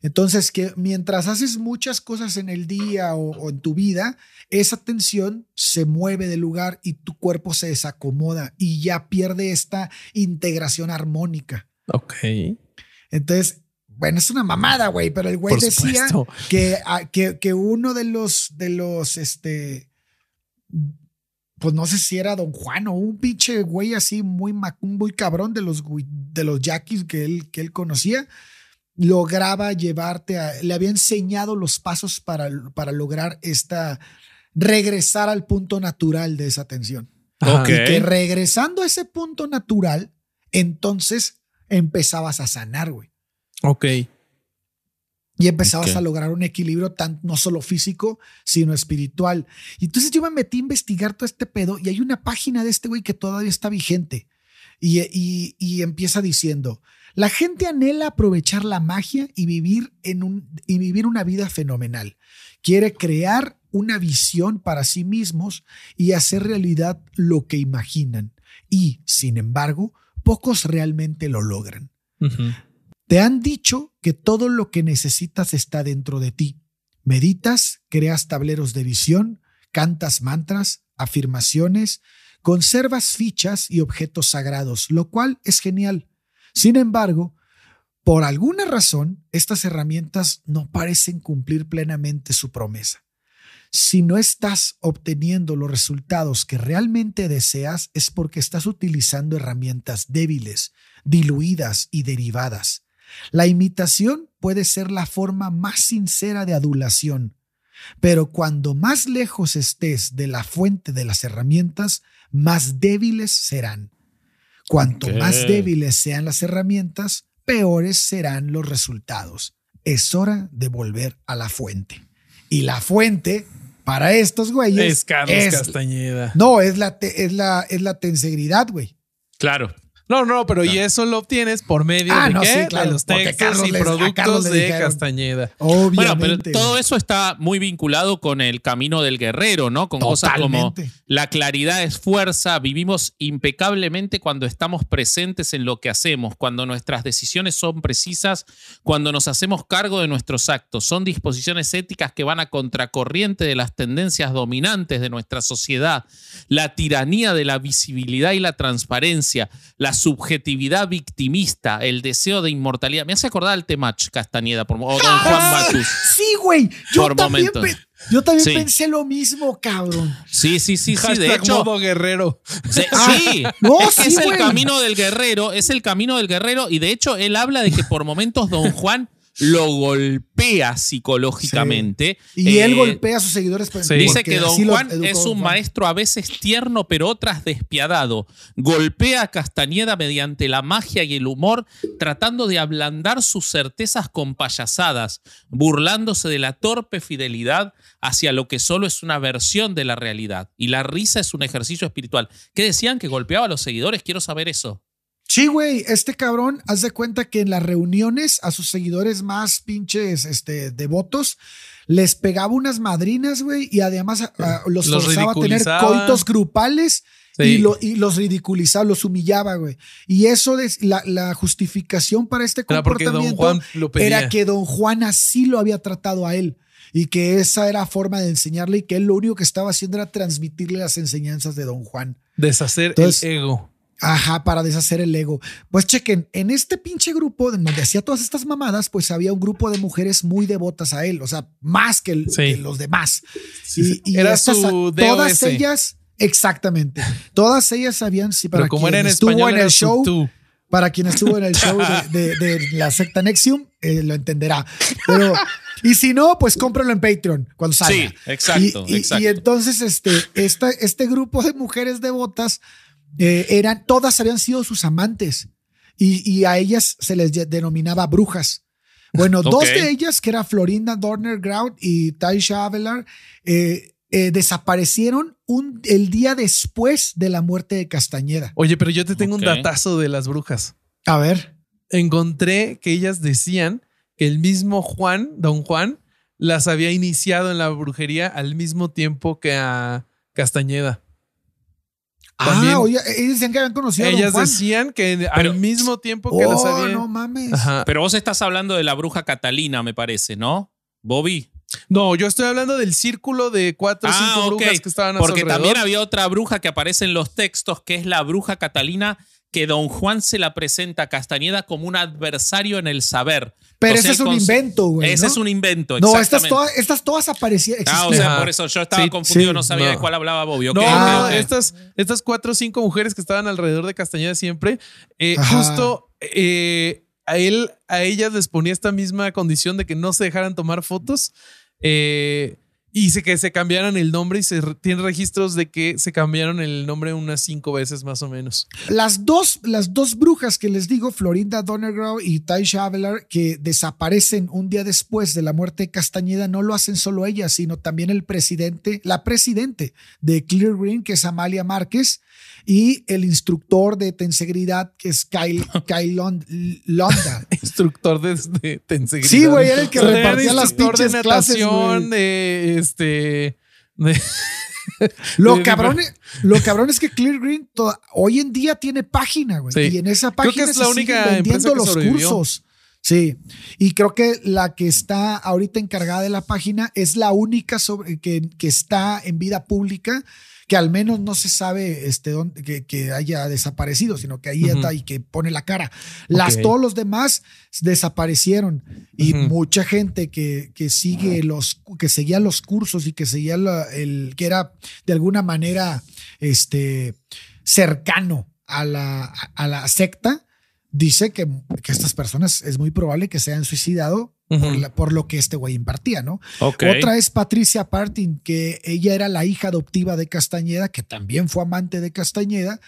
Entonces, que mientras haces muchas cosas en el día o, o en tu vida, esa tensión se mueve del lugar y tu cuerpo se desacomoda y ya pierde esta integración armónica. Ok. Entonces, bueno, es una mamada, güey, pero el güey Por decía supuesto. que, a- que, que uno de los, de los, este, pues no sé si era Don Juan o un pinche güey así muy, muy cabrón de los, de los yaquis que él, que él conocía, lograba llevarte a, le había enseñado los pasos para, para lograr esta, regresar al punto natural de esa tensión. Y que regresando a ese punto natural, entonces empezabas a sanar, güey. Ok. Y empezabas a lograr un equilibrio tan, no solo físico, sino espiritual. Y entonces yo me metí a investigar todo este pedo y hay una página de este güey que todavía está vigente. Y, y- y empieza diciendo, la gente anhela aprovechar la magia y vivir, en un, y vivir una vida fenomenal. Quiere crear una visión para sí mismos y hacer realidad lo que imaginan. Y, sin embargo, pocos realmente lo logran. Te han dicho que todo lo que necesitas está dentro de ti. Meditas, creas tableros de visión, cantas mantras, afirmaciones, conservas fichas y objetos sagrados, lo cual es genial. Sin embargo, por alguna razón, estas herramientas no parecen cumplir plenamente su promesa. Si no estás obteniendo los resultados que realmente deseas, es porque estás utilizando herramientas débiles, diluidas y derivadas. La imitación puede ser la forma más sincera de adulación, pero cuando más lejos estés de la fuente de las herramientas, más débiles serán. Cuanto más débiles sean las herramientas, peores serán los resultados. Es hora de volver a la fuente. Y la fuente, para estos güeyes, Es Carlos es- Castañeda. No, es la, es la, es la tensegridad, güey. Claro. No, no, pero y eso lo obtienes por medio Ah, de no, qué? sí, claro, de los textos y les- productos de dijeron. Castañeda. Obviamente. Bueno, pero todo eso está muy vinculado con el camino del guerrero, ¿no? Con cosas como la claridad es fuerza, vivimos impecablemente cuando estamos presentes en lo que hacemos, cuando nuestras decisiones son precisas, cuando nos hacemos cargo de nuestros actos. Son disposiciones éticas que van a contracorriente de las tendencias dominantes de nuestra sociedad, la tiranía de la visibilidad y la transparencia, la subjetividad victimista, el deseo de inmortalidad. Me hace acordar al Temach Castañeda por, o Don Juan Matus. Sí, güey. Yo Por también, momentos. yo también Sí. pensé lo mismo, cabrón. Sí, sí, sí, sí. De hecho, modo guerrero. Sí, Ah, sí. no, es, que sí, es el camino del guerrero, es el camino del guerrero y de hecho él habla de que por momentos Don Juan lo golpea psicológicamente. Y él Eh, golpea a sus seguidores. pues, Sí. Dice que Don Juan es un Juan. maestro a veces tierno, pero otras despiadado. Golpea a Castañeda mediante la magia y el humor, tratando de ablandar sus certezas con payasadas, burlándose de la torpe fidelidad hacia lo que solo es una versión de la realidad. Y la risa es un ejercicio espiritual. ¿Qué decían? ¿Que golpeaba a los seguidores? Quiero saber eso. Sí, güey, este cabrón, haz de cuenta que en las reuniones a sus seguidores más pinches este, devotos, les pegaba unas madrinas, güey, y además a- a- los, Los forzaba a tener coitos grupales Sí. y, lo- y los ridiculizaba, los humillaba, güey. Y eso, de, la, la justificación para este comportamiento era que Don Juan así lo había tratado a él. Y que esa era forma de enseñarle y que él lo único que estaba haciendo era transmitirle las enseñanzas de Don Juan. Deshacer Entonces- el ego. Ajá, para deshacer el ego. Pues chequen, en este pinche grupo de donde hacía todas estas mamadas, pues había un grupo de mujeres muy devotas a él, o sea, más que, el- Sí. que los demás. Sí, sí. Era su todas ellas, exactamente, todas ellas sabían si para como era quien en estuvo español, en el show, tú. para quien estuvo en el show de, de- de la secta Nexium, eh, lo entenderá. Pero, y si no, pues cómpralo en Patreon cuando salga. Sí, exacto, Y, y- exacto. y entonces, este, esta, este grupo de mujeres devotas eh, eran, todas habían sido sus amantes y, y a ellas se les de- denominaba brujas. Bueno, dos de ellas, que era Florinda Dorner Grout y Taisha Avelar, eh, eh, desaparecieron un, el día después de la muerte de Castañeda. Oye, pero yo te tengo un datazo de las brujas. A ver. Encontré que ellas decían que el mismo Juan, don Juan, las había iniciado en la brujería al mismo tiempo que a Castañeda. También- ah, oye, ellos decían que habían conocido a Don Ellas Juan. decían que al mismo tiempo que las Oh, habían. no mames. Ajá. Pero vos estás hablando de la bruja Catalina, me parece, ¿no? Bobby. No, yo estoy hablando del círculo de cuatro o cinco Ah, ok. brujas que estaban a su Porque alrededor. también había otra bruja que aparece en los textos, que es la bruja Catalina, que don Juan se la presenta a Castañeda como un adversario en el saber. Pero O ese es un invento, güey. Ese ¿no? es un invento, No, estas todas, estas todas aparecían. Ah, o sea, por eso yo estaba Sí, confundido, sí, no sabía no. de cuál hablaba Bobby. No, ok. estas, estas cuatro o cinco mujeres que estaban alrededor de Castañeda siempre, eh, justo eh, a él, a ellas les ponía esta misma condición de que no se dejaran tomar fotos eh, y se, que se cambiaran el nombre y se tienen registros de que se cambiaron el nombre unas cinco veces más o menos. Las dos, las dos brujas que les digo, Florinda Donnergrau y Taisha Avelar, que desaparecen un día después de la muerte de Castañeda, no lo hacen solo ellas, sino también el presidente, la presidente de Clear Green, que es Amalia Márquez, y el instructor de tensegridad, que es Kyle, Kyle Lon- Londa. Instructor de, de tenseguridad. Sí, güey, era el que O sea, era repartía las de pinches clases, natación, güey. de este. de- Lo de- cabrón, es- lo cabrón es que Clear Green to- hoy en día tiene página, güey. Sí. Y en esa Creo página que es la única vendiendo los sobrevivió. cursos. Sí. Y creo que la que está ahorita encargada de la página es la única sobre, que, que está en vida pública que al menos no se sabe este, dónde, que, que haya desaparecido, sino que ahí está y que pone la cara. Las. Todos los demás desaparecieron y mucha gente que, que sigue los, que seguía los cursos y que seguía la- el, que era de alguna manera este, cercano a la, a la secta, dice que, que estas personas es muy probable que se hayan suicidado por, Ujú. la- por lo que este güey impartía, ¿no? Otra es Patricia Partin, que ella era la hija adoptiva de Castañeda, que también fue amante de Castañeda,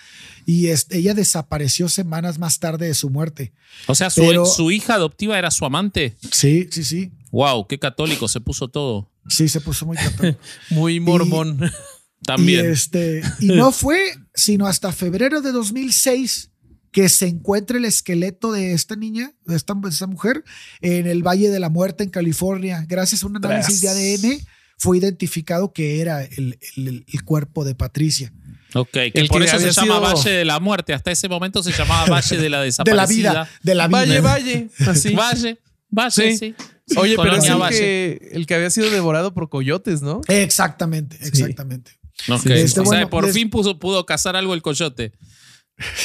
y este, ella desapareció semanas más tarde de su muerte. O sea, su, Pero- su hija adoptiva era su amante. Sí, sí, sí. Wow, qué católico se puso todo. Sí, se puso muy católico. Muy mormón. También. Y, este, y no fue sino hasta febrero de 2006 que se encuentra el esqueleto de esta niña, de esta, de esta mujer, en el Valle de la Muerte en California. Gracias a un análisis de ADN fue identificado que era el, el- el cuerpo de Patricia. Ok, que El por que eso se llama Valle de la Muerte. Hasta ese momento se llamaba Valle de la De la Desaparecida. vida, de la vida. Valle, Valle. Así. Valle, Valle, sí. Sí. Oye, pero es el Valle. que, el que había sido devorado por coyotes, ¿no? Exactamente, exactamente. Ok. Sí, este, o sea, por les- fin puso, pudo cazar algo el coyote.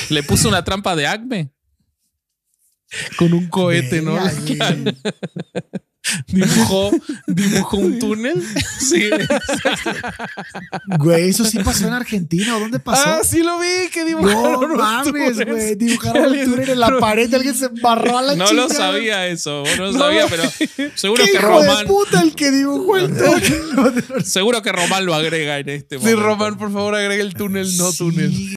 ¿Le puso una trampa de acme? Con un cohete, ¿no? Dibujó, dibujó un túnel. Sí. Güey, eso sí pasó en Argentina. ¿o ¿Dónde pasó? Ah, sí lo vi, que dibujaron no mames, güey. Dibujaron un túnel en la pared y alguien se embarró a la No chica. lo sabía eso, no lo sabía, pero seguro ¿Qué que hijo de Román, puta el que dibujó el túnel? seguro que Román lo agrega en este Sí, momento. Román, por favor, agrega el túnel, no Sí. túnel.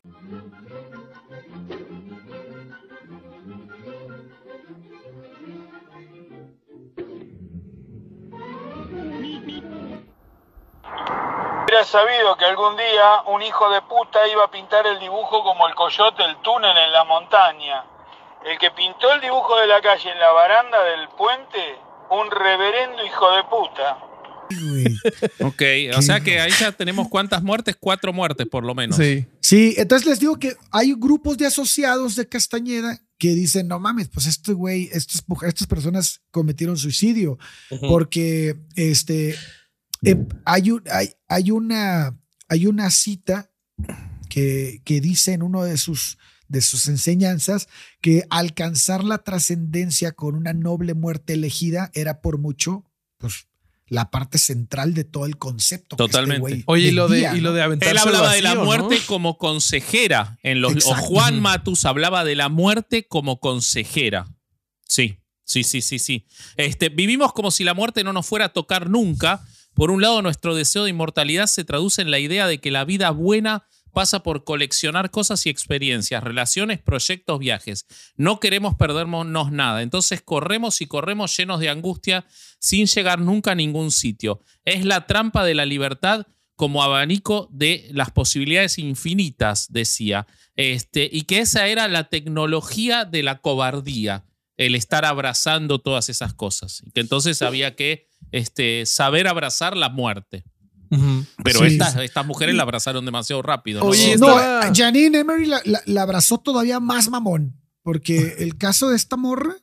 Hubiera sabido que algún día un hijo de puta iba a pintar el dibujo como el coyote, el túnel en la montaña. El que pintó el dibujo de la calle en la baranda del puente, un reverendo hijo de puta. Ok, o sea que ahí ya tenemos cuántas muertes, cuatro muertes por lo menos. Sí. Sí, entonces les digo que hay grupos de asociados de Castañeda que dicen, no mames, pues este güey, estas, estas personas cometieron suicidio porque este, eh, hay, un- hay, hay, una, hay una cita que, que dice en uno de sus, de sus enseñanzas que alcanzar la trascendencia con una noble muerte elegida era por mucho, pues la parte central de todo el concepto. que este Totalmente. Oye, y lo de, y lo de aventarse Él hablaba de la muerte ¿no? como consejera. En los, o. Juan Matus hablaba de la muerte como consejera. Sí, sí, sí, sí, sí. Este, vivimos como si la muerte no nos fuera a tocar nunca. Por un lado, nuestro deseo de inmortalidad se traduce en la idea de que la vida buena pasa por coleccionar cosas y experiencias, relaciones, proyectos, viajes. No queremos perdernos nada. Entonces corremos y corremos llenos de angustia sin llegar nunca a ningún sitio. Es la trampa de la libertad como abanico de las posibilidades infinitas, decía. Este, y que esa era la tecnología de la cobardía. El estar abrazando todas esas cosas. Que entonces había que este, saber abrazar la muerte. Pero Sí. estas, estas mujeres la abrazaron demasiado rápido. ¿no? Oye, No, estaba- Janine Emery la, la- la abrazó todavía más mamón, porque el caso de esta morra,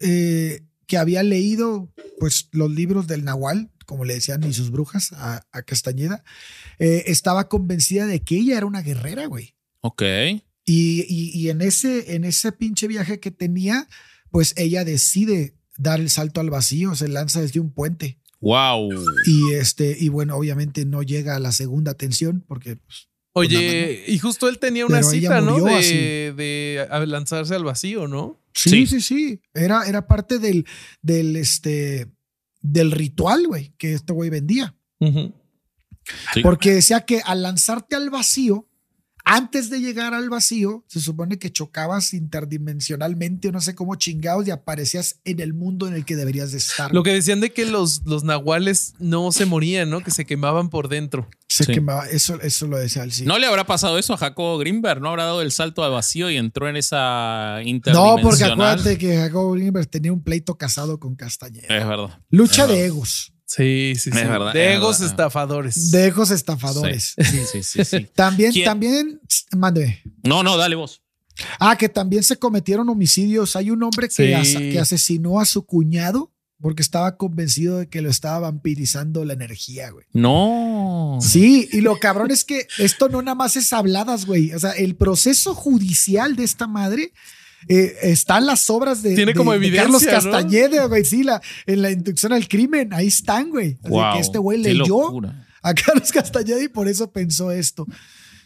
eh, que había leído pues los libros del Nahual, como le decían y sus brujas a, a Castañeda, eh, estaba convencida de que ella era una guerrera, güey. Ok. Y, y- y en, ese, en ese pinche viaje que tenía, pues ella decide dar el salto al vacío, se lanza desde un puente. Wow. Y este, y bueno, obviamente no llega a la segunda tensión, porque pues, Oye, y justo él tenía una Pero cita, ¿no? De, lanzarse al vacío, ¿no? Sí, sí, sí. Era, era parte del, del, este, del ritual, güey, que este güey vendía. Sí. Porque decía que al lanzarte al vacío, antes de llegar al vacío, se supone que chocabas interdimensionalmente o no sé cómo chingados y aparecías en el mundo en el que deberías de estar. Lo que decían de que los, los nahuales no se morían, ¿no? Que se quemaban por dentro. se Sí. quemaba. Eso, eso lo decía el sí. ¿No le habrá pasado eso a Jacobo Greenberg? ¿No habrá dado el salto al vacío y entró en esa No, interdimensional? porque acuérdate que Jacobo Greenberg tenía un pleito casado con Castañeda. Es verdad. Lucha es de egos, Sí, sí, sí. Es verdad, de es egos verdad. estafadores. de egos estafadores. Sí, sí, sí. sí. También, ¿Quién? también, mándeme. No, no, dale vos. Ah, que también se cometieron homicidios. Hay un hombre que, Sí. que asesinó a su cuñado porque estaba convencido de que lo estaba vampirizando la energía, güey. No. Sí, y lo cabrón es que esto no nada más es habladas, güey. O sea, el proceso judicial de esta madre eh, están las obras de, Tiene de- como de evidencia, Carlos ¿no? Castañeda, güey. Sí, la, en la inducción al crimen, ahí están, güey. Así Wow, que este güey leyó locura. a Carlos Castañeda y por eso pensó esto.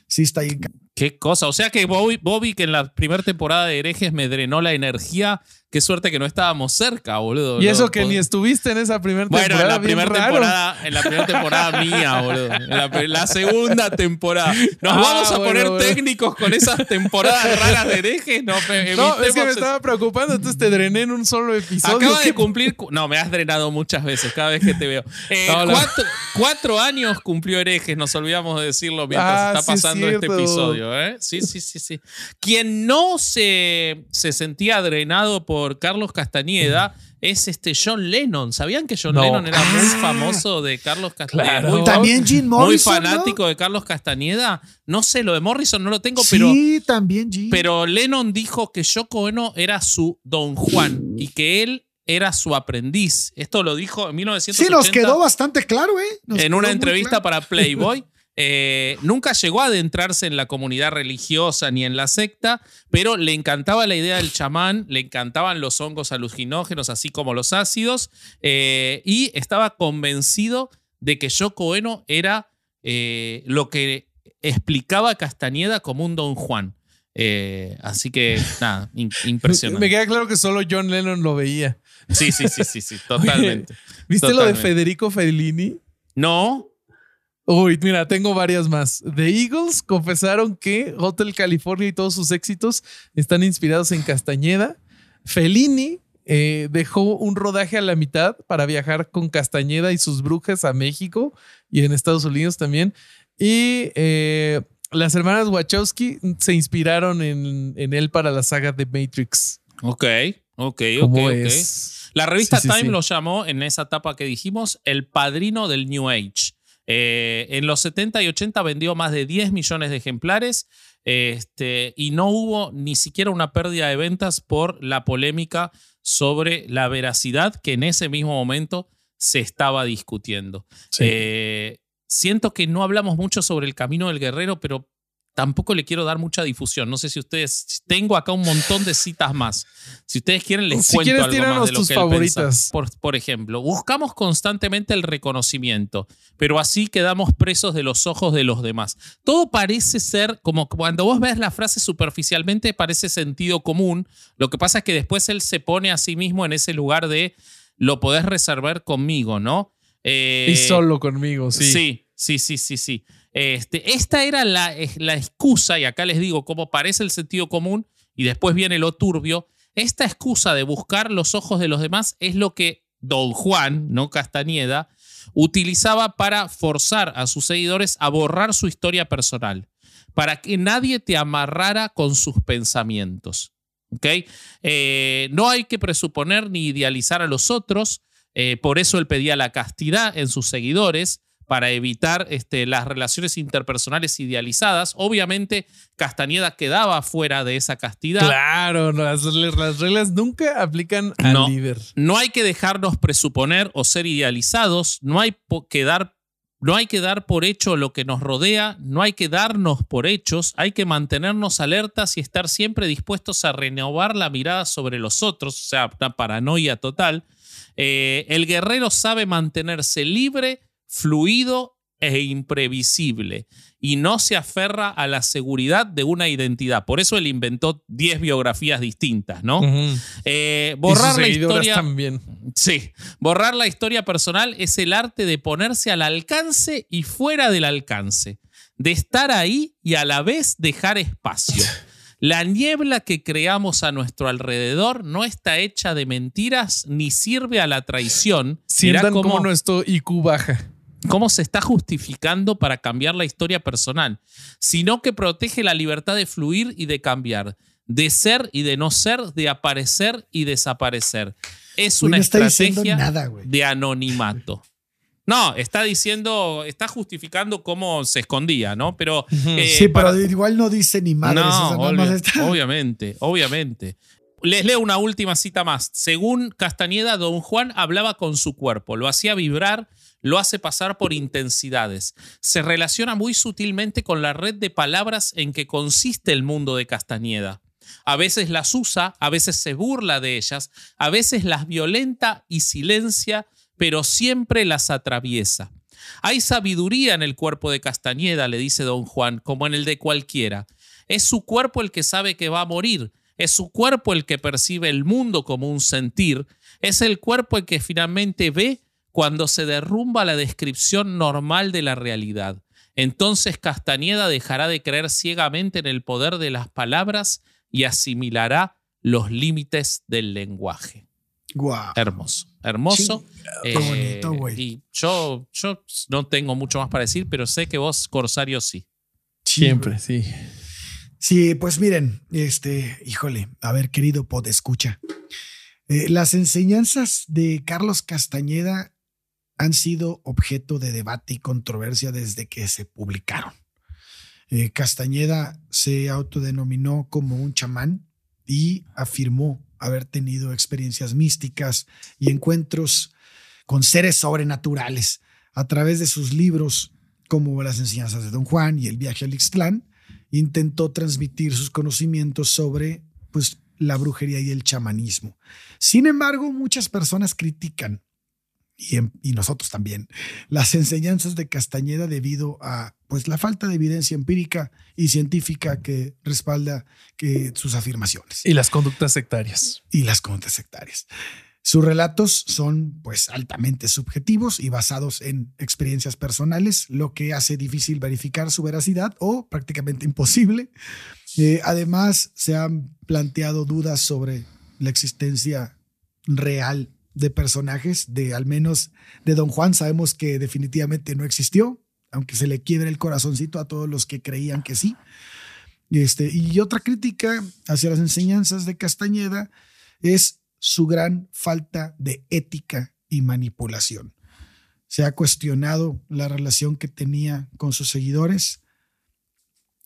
Sí, está bien. Qué cosa. O sea que Bobby, Bobby, que en la primera temporada de Herejes me drenó la energía. Qué suerte que no estábamos cerca, boludo. Y No, eso que ni estuviste en esa primera Bueno, en temporada. la primera temporada, en la primera temporada mía, boludo. En la, segunda temporada. Nos Ah, vamos a bueno, poner bueno. técnicos con esas temporadas raras de herejes. No, es que me estaba preocupando, entonces te drené en un solo episodio. Acaba de ¿Qué- cumplir. cu- No, me has drenado muchas veces cada vez que te veo. Eh, No. Cuatro, cuatro años cumplió herejes, nos olvidamos de decirlo mientras Ah, está sí es pasando este episodio. ¿eh? Sí, sí, sí, sí. Quien no se, se sentía drenado por Carlos Castañeda es este John Lennon. ¿Sabían que John No. Lennon era muy Ah. famoso de Carlos Castañeda? Claro. Muy, También Jim muy Morrison. fanático ¿no? de Carlos Castañeda. No sé, lo de Morrison no lo tengo, pero. Sí, también Jim. Pero Lennon dijo que Yoko Ono era su Don Juan y que él era su aprendiz. Esto lo dijo en sí, 1980 nos quedó bastante claro, ¿eh? Nos en una muy entrevista claro. para Playboy. Eh, nunca llegó a adentrarse en la comunidad religiosa ni en la secta, pero le encantaba la idea del chamán, le encantaban los hongos alucinógenos, así como los ácidos, eh, y estaba convencido de que Yoko Ono era eh, lo que explicaba Castañeda como un Don Juan. Así que, nada, in- Me impresionante. queda claro que solo John Lennon lo veía. Sí, sí, sí, sí, sí, totalmente. ¿Viste lo de. Federico Fellini? No, Uy, mira, tengo varias más. The Eagles confesaron que Hotel California y todos sus éxitos están inspirados en Castañeda. Fellini eh, dejó un rodaje a la mitad para viajar con Castañeda y sus brujas a México y en Estados Unidos también. Y eh, las hermanas Wachowski se inspiraron en, en él para la saga de Matrix. ok, ok, ok, ¿Cómo ok. es? La revista Sí, sí, Time sí. lo llamó en esa etapa que dijimos el padrino del New Age. Eh, en los 70 y 80 vendió más de 10 millones de ejemplares este, y no hubo ni siquiera una pérdida de ventas por la polémica sobre la veracidad que en ese mismo momento se estaba discutiendo. Sí. Eh, siento que no hablamos mucho sobre el camino del guerrero, pero tampoco le quiero dar mucha difusión. No sé si ustedes. Tengo acá un montón de citas más. Si ustedes quieren, les Si cuento algo más de lo tus que él favoritas. pensaba. Por, por ejemplo, buscamos constantemente el reconocimiento, pero así quedamos presos de los ojos de los demás. Todo parece ser como cuando vos ves la frase superficialmente, parece sentido común. Lo que pasa es que después él se pone a sí mismo en ese lugar de lo podés reservar conmigo, ¿no? Eh, y solo conmigo, sí. Sí, sí, sí, sí, sí. Este, esta era la, excusa, y acá les digo cómo parece el sentido común, y después viene lo turbio. Esta excusa de buscar los ojos de los demás es lo que Don Juan, no Castañeda, utilizaba para forzar a sus seguidores a borrar su historia personal, para que nadie te amarrara con sus pensamientos. ¿okay? Eh, no hay que presuponer ni idealizar a los otros, eh, por eso él pedía la castidad en sus seguidores para evitar este, las relaciones interpersonales idealizadas. Obviamente, Castañeda quedaba fuera de esa castidad. Claro, las, las reglas nunca aplican al no, líder. No hay que dejarnos presuponer o ser idealizados, no hay que dar no hay que dar por hecho lo que nos rodea, no hay que darnos por hechos, hay que mantenernos alertas y estar siempre dispuestos a renovar la mirada sobre los otros, o sea, una paranoia total. Eh, el guerrero sabe mantenerse libre, fluido e imprevisible y no se aferra a la seguridad de una identidad. Por eso él inventó 10 biografías distintas, ¿no? eh, borrar la historia. También. Sí, borrar la historia personal es el arte de ponerse al alcance y fuera del alcance, de estar ahí y a la vez dejar espacio. La niebla que creamos a nuestro alrededor no está hecha de mentiras ni sirve a la traición. Sientan cómo nuestro IQ baja cómo se está justificando para cambiar la historia personal, sino que protege la libertad de fluir y de cambiar, de ser y de no ser, de aparecer y desaparecer. Es una estrategia de anonimato. No, está diciendo, está justificando cómo se escondía, ¿no? Pero. Eh, sí, pero igual no dice ni madres. No, obviamente, obviamente. Les leo una última cita más. Según Castañeda, don Juan hablaba con su cuerpo, lo hacía vibrar lo hace pasar por intensidades. Se relaciona muy sutilmente con la red de palabras en que consiste el mundo de Castañeda. A veces las usa, a veces se burla de ellas, a veces las violenta y silencia, pero siempre las atraviesa. Hay sabiduría en el cuerpo de Castañeda, le dice don Juan, como en el de cualquiera. Es su cuerpo el que sabe que va a morir, es su cuerpo el que percibe el mundo como un sentir, es el cuerpo el que finalmente ve cuando se derrumba la descripción normal de la realidad. Entonces Castañeda dejará de creer ciegamente en el poder de las palabras y asimilará los límites del lenguaje. Wow. Hermoso, hermoso. Qué bonito, güey. Y yo, yo no tengo mucho más para decir, pero sé que vos, Corsario, sí. Siempre, sí. Sí, pues miren, este, híjole, a ver, querido pod, escucha. Eh, las enseñanzas de Carlos Castañeda han sido objeto de debate y controversia desde que se publicaron. Eh, Castañeda se autodenominó como un chamán y afirmó haber tenido experiencias místicas y encuentros con seres sobrenaturales a través de sus libros como Las enseñanzas de Don Juan y El viaje al Ixtlán, intentó transmitir sus conocimientos sobre pues, la brujería y el chamanismo. Sin embargo, muchas personas critican y, nosotros también, las enseñanzas de Castañeda debido a pues, la falta de evidencia empírica y científica que respalda que, sus afirmaciones. Y las conductas sectarias. Y las conductas sectarias. Sus relatos son pues altamente subjetivos y basados en experiencias personales, lo que hace difícil verificar su veracidad o prácticamente imposible. Eh, además, se han planteado dudas sobre la existencia real de personajes, de al menos de Don Juan, sabemos que definitivamente no existió, aunque se le quiebre el corazoncito a todos los que creían que sí. Este, y otra crítica hacia las enseñanzas de Castañeda es su gran falta de ética y manipulación. Se ha cuestionado la relación que tenía con sus seguidores.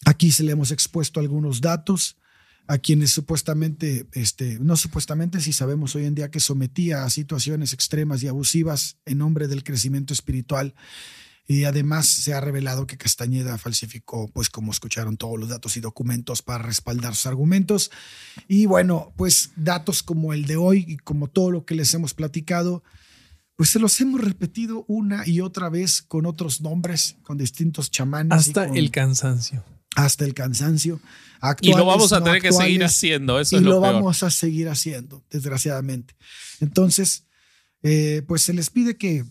Aquí se le hemos expuesto algunos datos a quienes supuestamente, este, no supuestamente, si sabemos hoy en día que sometía a situaciones extremas y abusivas en nombre del crecimiento espiritual. Y además se ha revelado que Castañeda falsificó, pues como escucharon, todos los datos y documentos para respaldar sus argumentos. Y bueno, pues datos como el de hoy y como todo lo que les hemos platicado, pues se los hemos repetido una y otra vez con otros nombres, con distintos chamanes. Hasta el cansancio hasta el cansancio. y lo vamos a tener que seguir haciendo. Eso y lo, vamos a seguir haciendo, desgraciadamente. Entonces, eh, pues se les pide que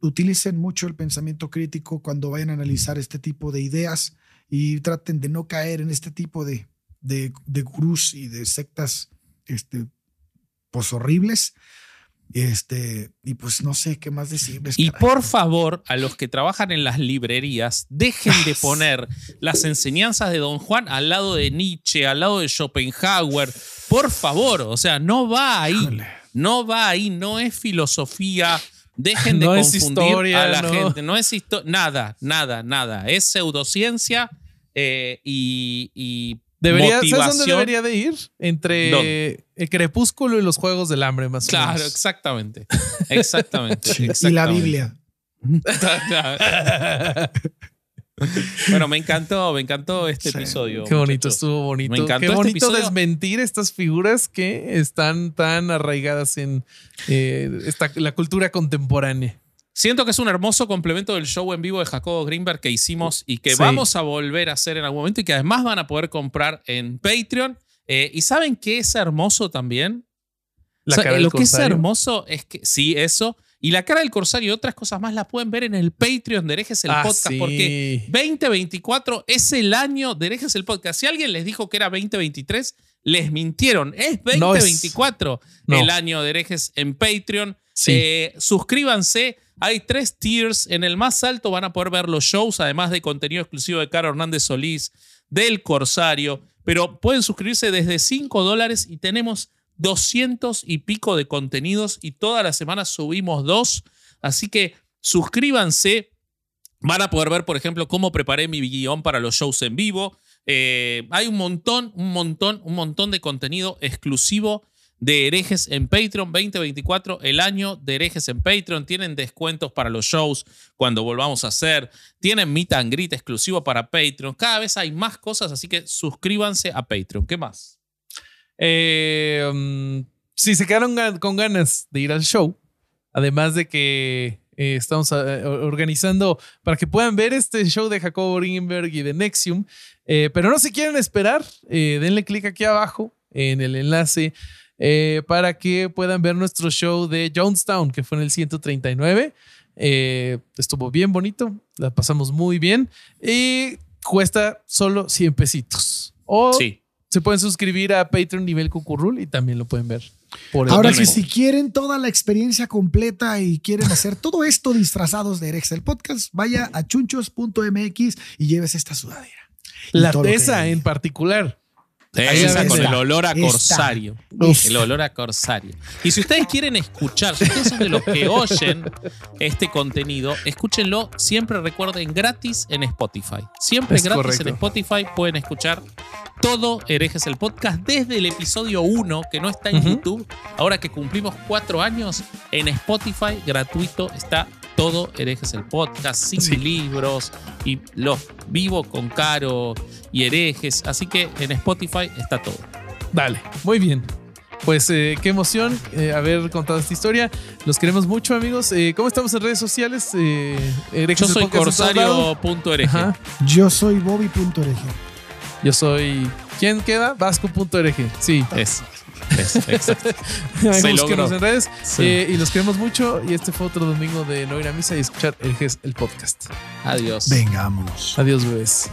utilicen mucho el pensamiento crítico cuando vayan a analizar este tipo de ideas y traten de no caer en este tipo de, de, de gurús y de sectas este, pues horribles este, y pues no sé qué más decirles. Y por favor, a los que trabajan en las librerías, dejen de poner las enseñanzas de Don Juan al lado de Nietzsche, al lado de Schopenhauer. Por favor, o sea, no va ahí. No va ahí, no es filosofía. Dejen de No confundir historia, a la no. gente. No es histo- nada, nada, nada. Es pseudociencia eh, y, y Debería, motivación. ¿Sabes dónde debería de ir? Entre ¿Dónde? el crepúsculo y los juegos del hambre, más o Claro, menos. exactamente. Exactamente. Y la. Biblia. bueno, me encantó, me encantó este Sí. episodio. Qué bonito, muchachos. estuvo bonito. Me encantó Qué este bonito episodio. desmentir estas figuras que están tan arraigadas en eh, esta, la cultura contemporánea. Siento que es un hermoso complemento del show en vivo de Jacobo Greenberg que hicimos y que Sí. vamos a volver a hacer en algún momento y que además van a poder comprar en Patreon. Eh, ¿Y saben qué es hermoso también? La O sea, cara del lo que es hermoso es que, sí, eso. Y la cara del corsario y otras cosas más las pueden ver en el Patreon de Herejes el Ah, Podcast. sí. Porque 2024 es el año de Herejes el Podcast. Si alguien les dijo que era 2023, les mintieron. Es No es. 2024 No. el año de Herejes en Patreon. Sí. Eh, suscríbanse. Hay tres tiers. En el más alto van a poder ver los shows, además de contenido exclusivo de Caro Hernández Solís, del Corsario. Pero pueden suscribirse desde 5 dólares y tenemos 200 y pico de contenidos y todas las semanas subimos dos. Así que suscríbanse. Van a poder ver, por ejemplo, cómo preparé mi guion para los shows en vivo. Eh, hay un montón, un montón, un montón de contenido exclusivo de herejes en Patreon 2024, el año de herejes en Patreon. Tienen descuentos para los shows cuando volvamos a hacer. Tienen meet and greet exclusivo para Patreon. Cada vez hay más cosas, así que suscríbanse a Patreon. ¿Qué más? Eh, um, si se quedaron con ganas de ir al show, además de que eh, estamos eh, organizando para que puedan ver este show de Jacobo Greenberg y de Nexium, pero no se quieren esperar, denle clic aquí abajo en el enlace eh, para que puedan ver nuestro show de Jonestown, que fue en el 139. Eh, estuvo bien bonito, la pasamos muy bien y cuesta solo 100 pesitos. O Sí. se pueden suscribir a Patreon nivel Cucurrul y también lo pueden ver. Por Ahora si quieren toda la experiencia completa y quieren hacer todo esto disfrazados de Erex el podcast, vaya a chunchos.mx y lleves esta sudadera. La todo lo que esa hay. en particular. Ahí esa con el olor a corsario. El olor a corsario. Y si ustedes quieren escuchar, si ustedes son de los que oyen este contenido, escúchenlo. Siempre recuerden gratis en Spotify. Siempre Es gratis correcto. en Spotify pueden escuchar todo Herejes el Podcast desde el episodio 1, que no está en. YouTube. Ahora que cumplimos cuatro años, en Spotify gratuito está todo Herejes el Podcast, sin Sí. libros y los vivo con Caro y Herejes. Así que en Spotify está todo. Dale, muy bien. Pues eh, qué emoción eh, haber contado esta historia. Los queremos mucho, amigos. Eh, ¿Cómo estamos en redes sociales? Eh, Yo soy corsario.ereje. Yo soy Bobby.org. Yo soy. ¿Quién queda? Vasco.org. Sí. Es, es, exacto. Ahí Se búsquenos logró. en redes. Sí. Eh, y los queremos mucho. Y este fue otro domingo de no ir a misa y escuchar Herejes el podcast. Adiós. Vengámonos. Adiós, bebés.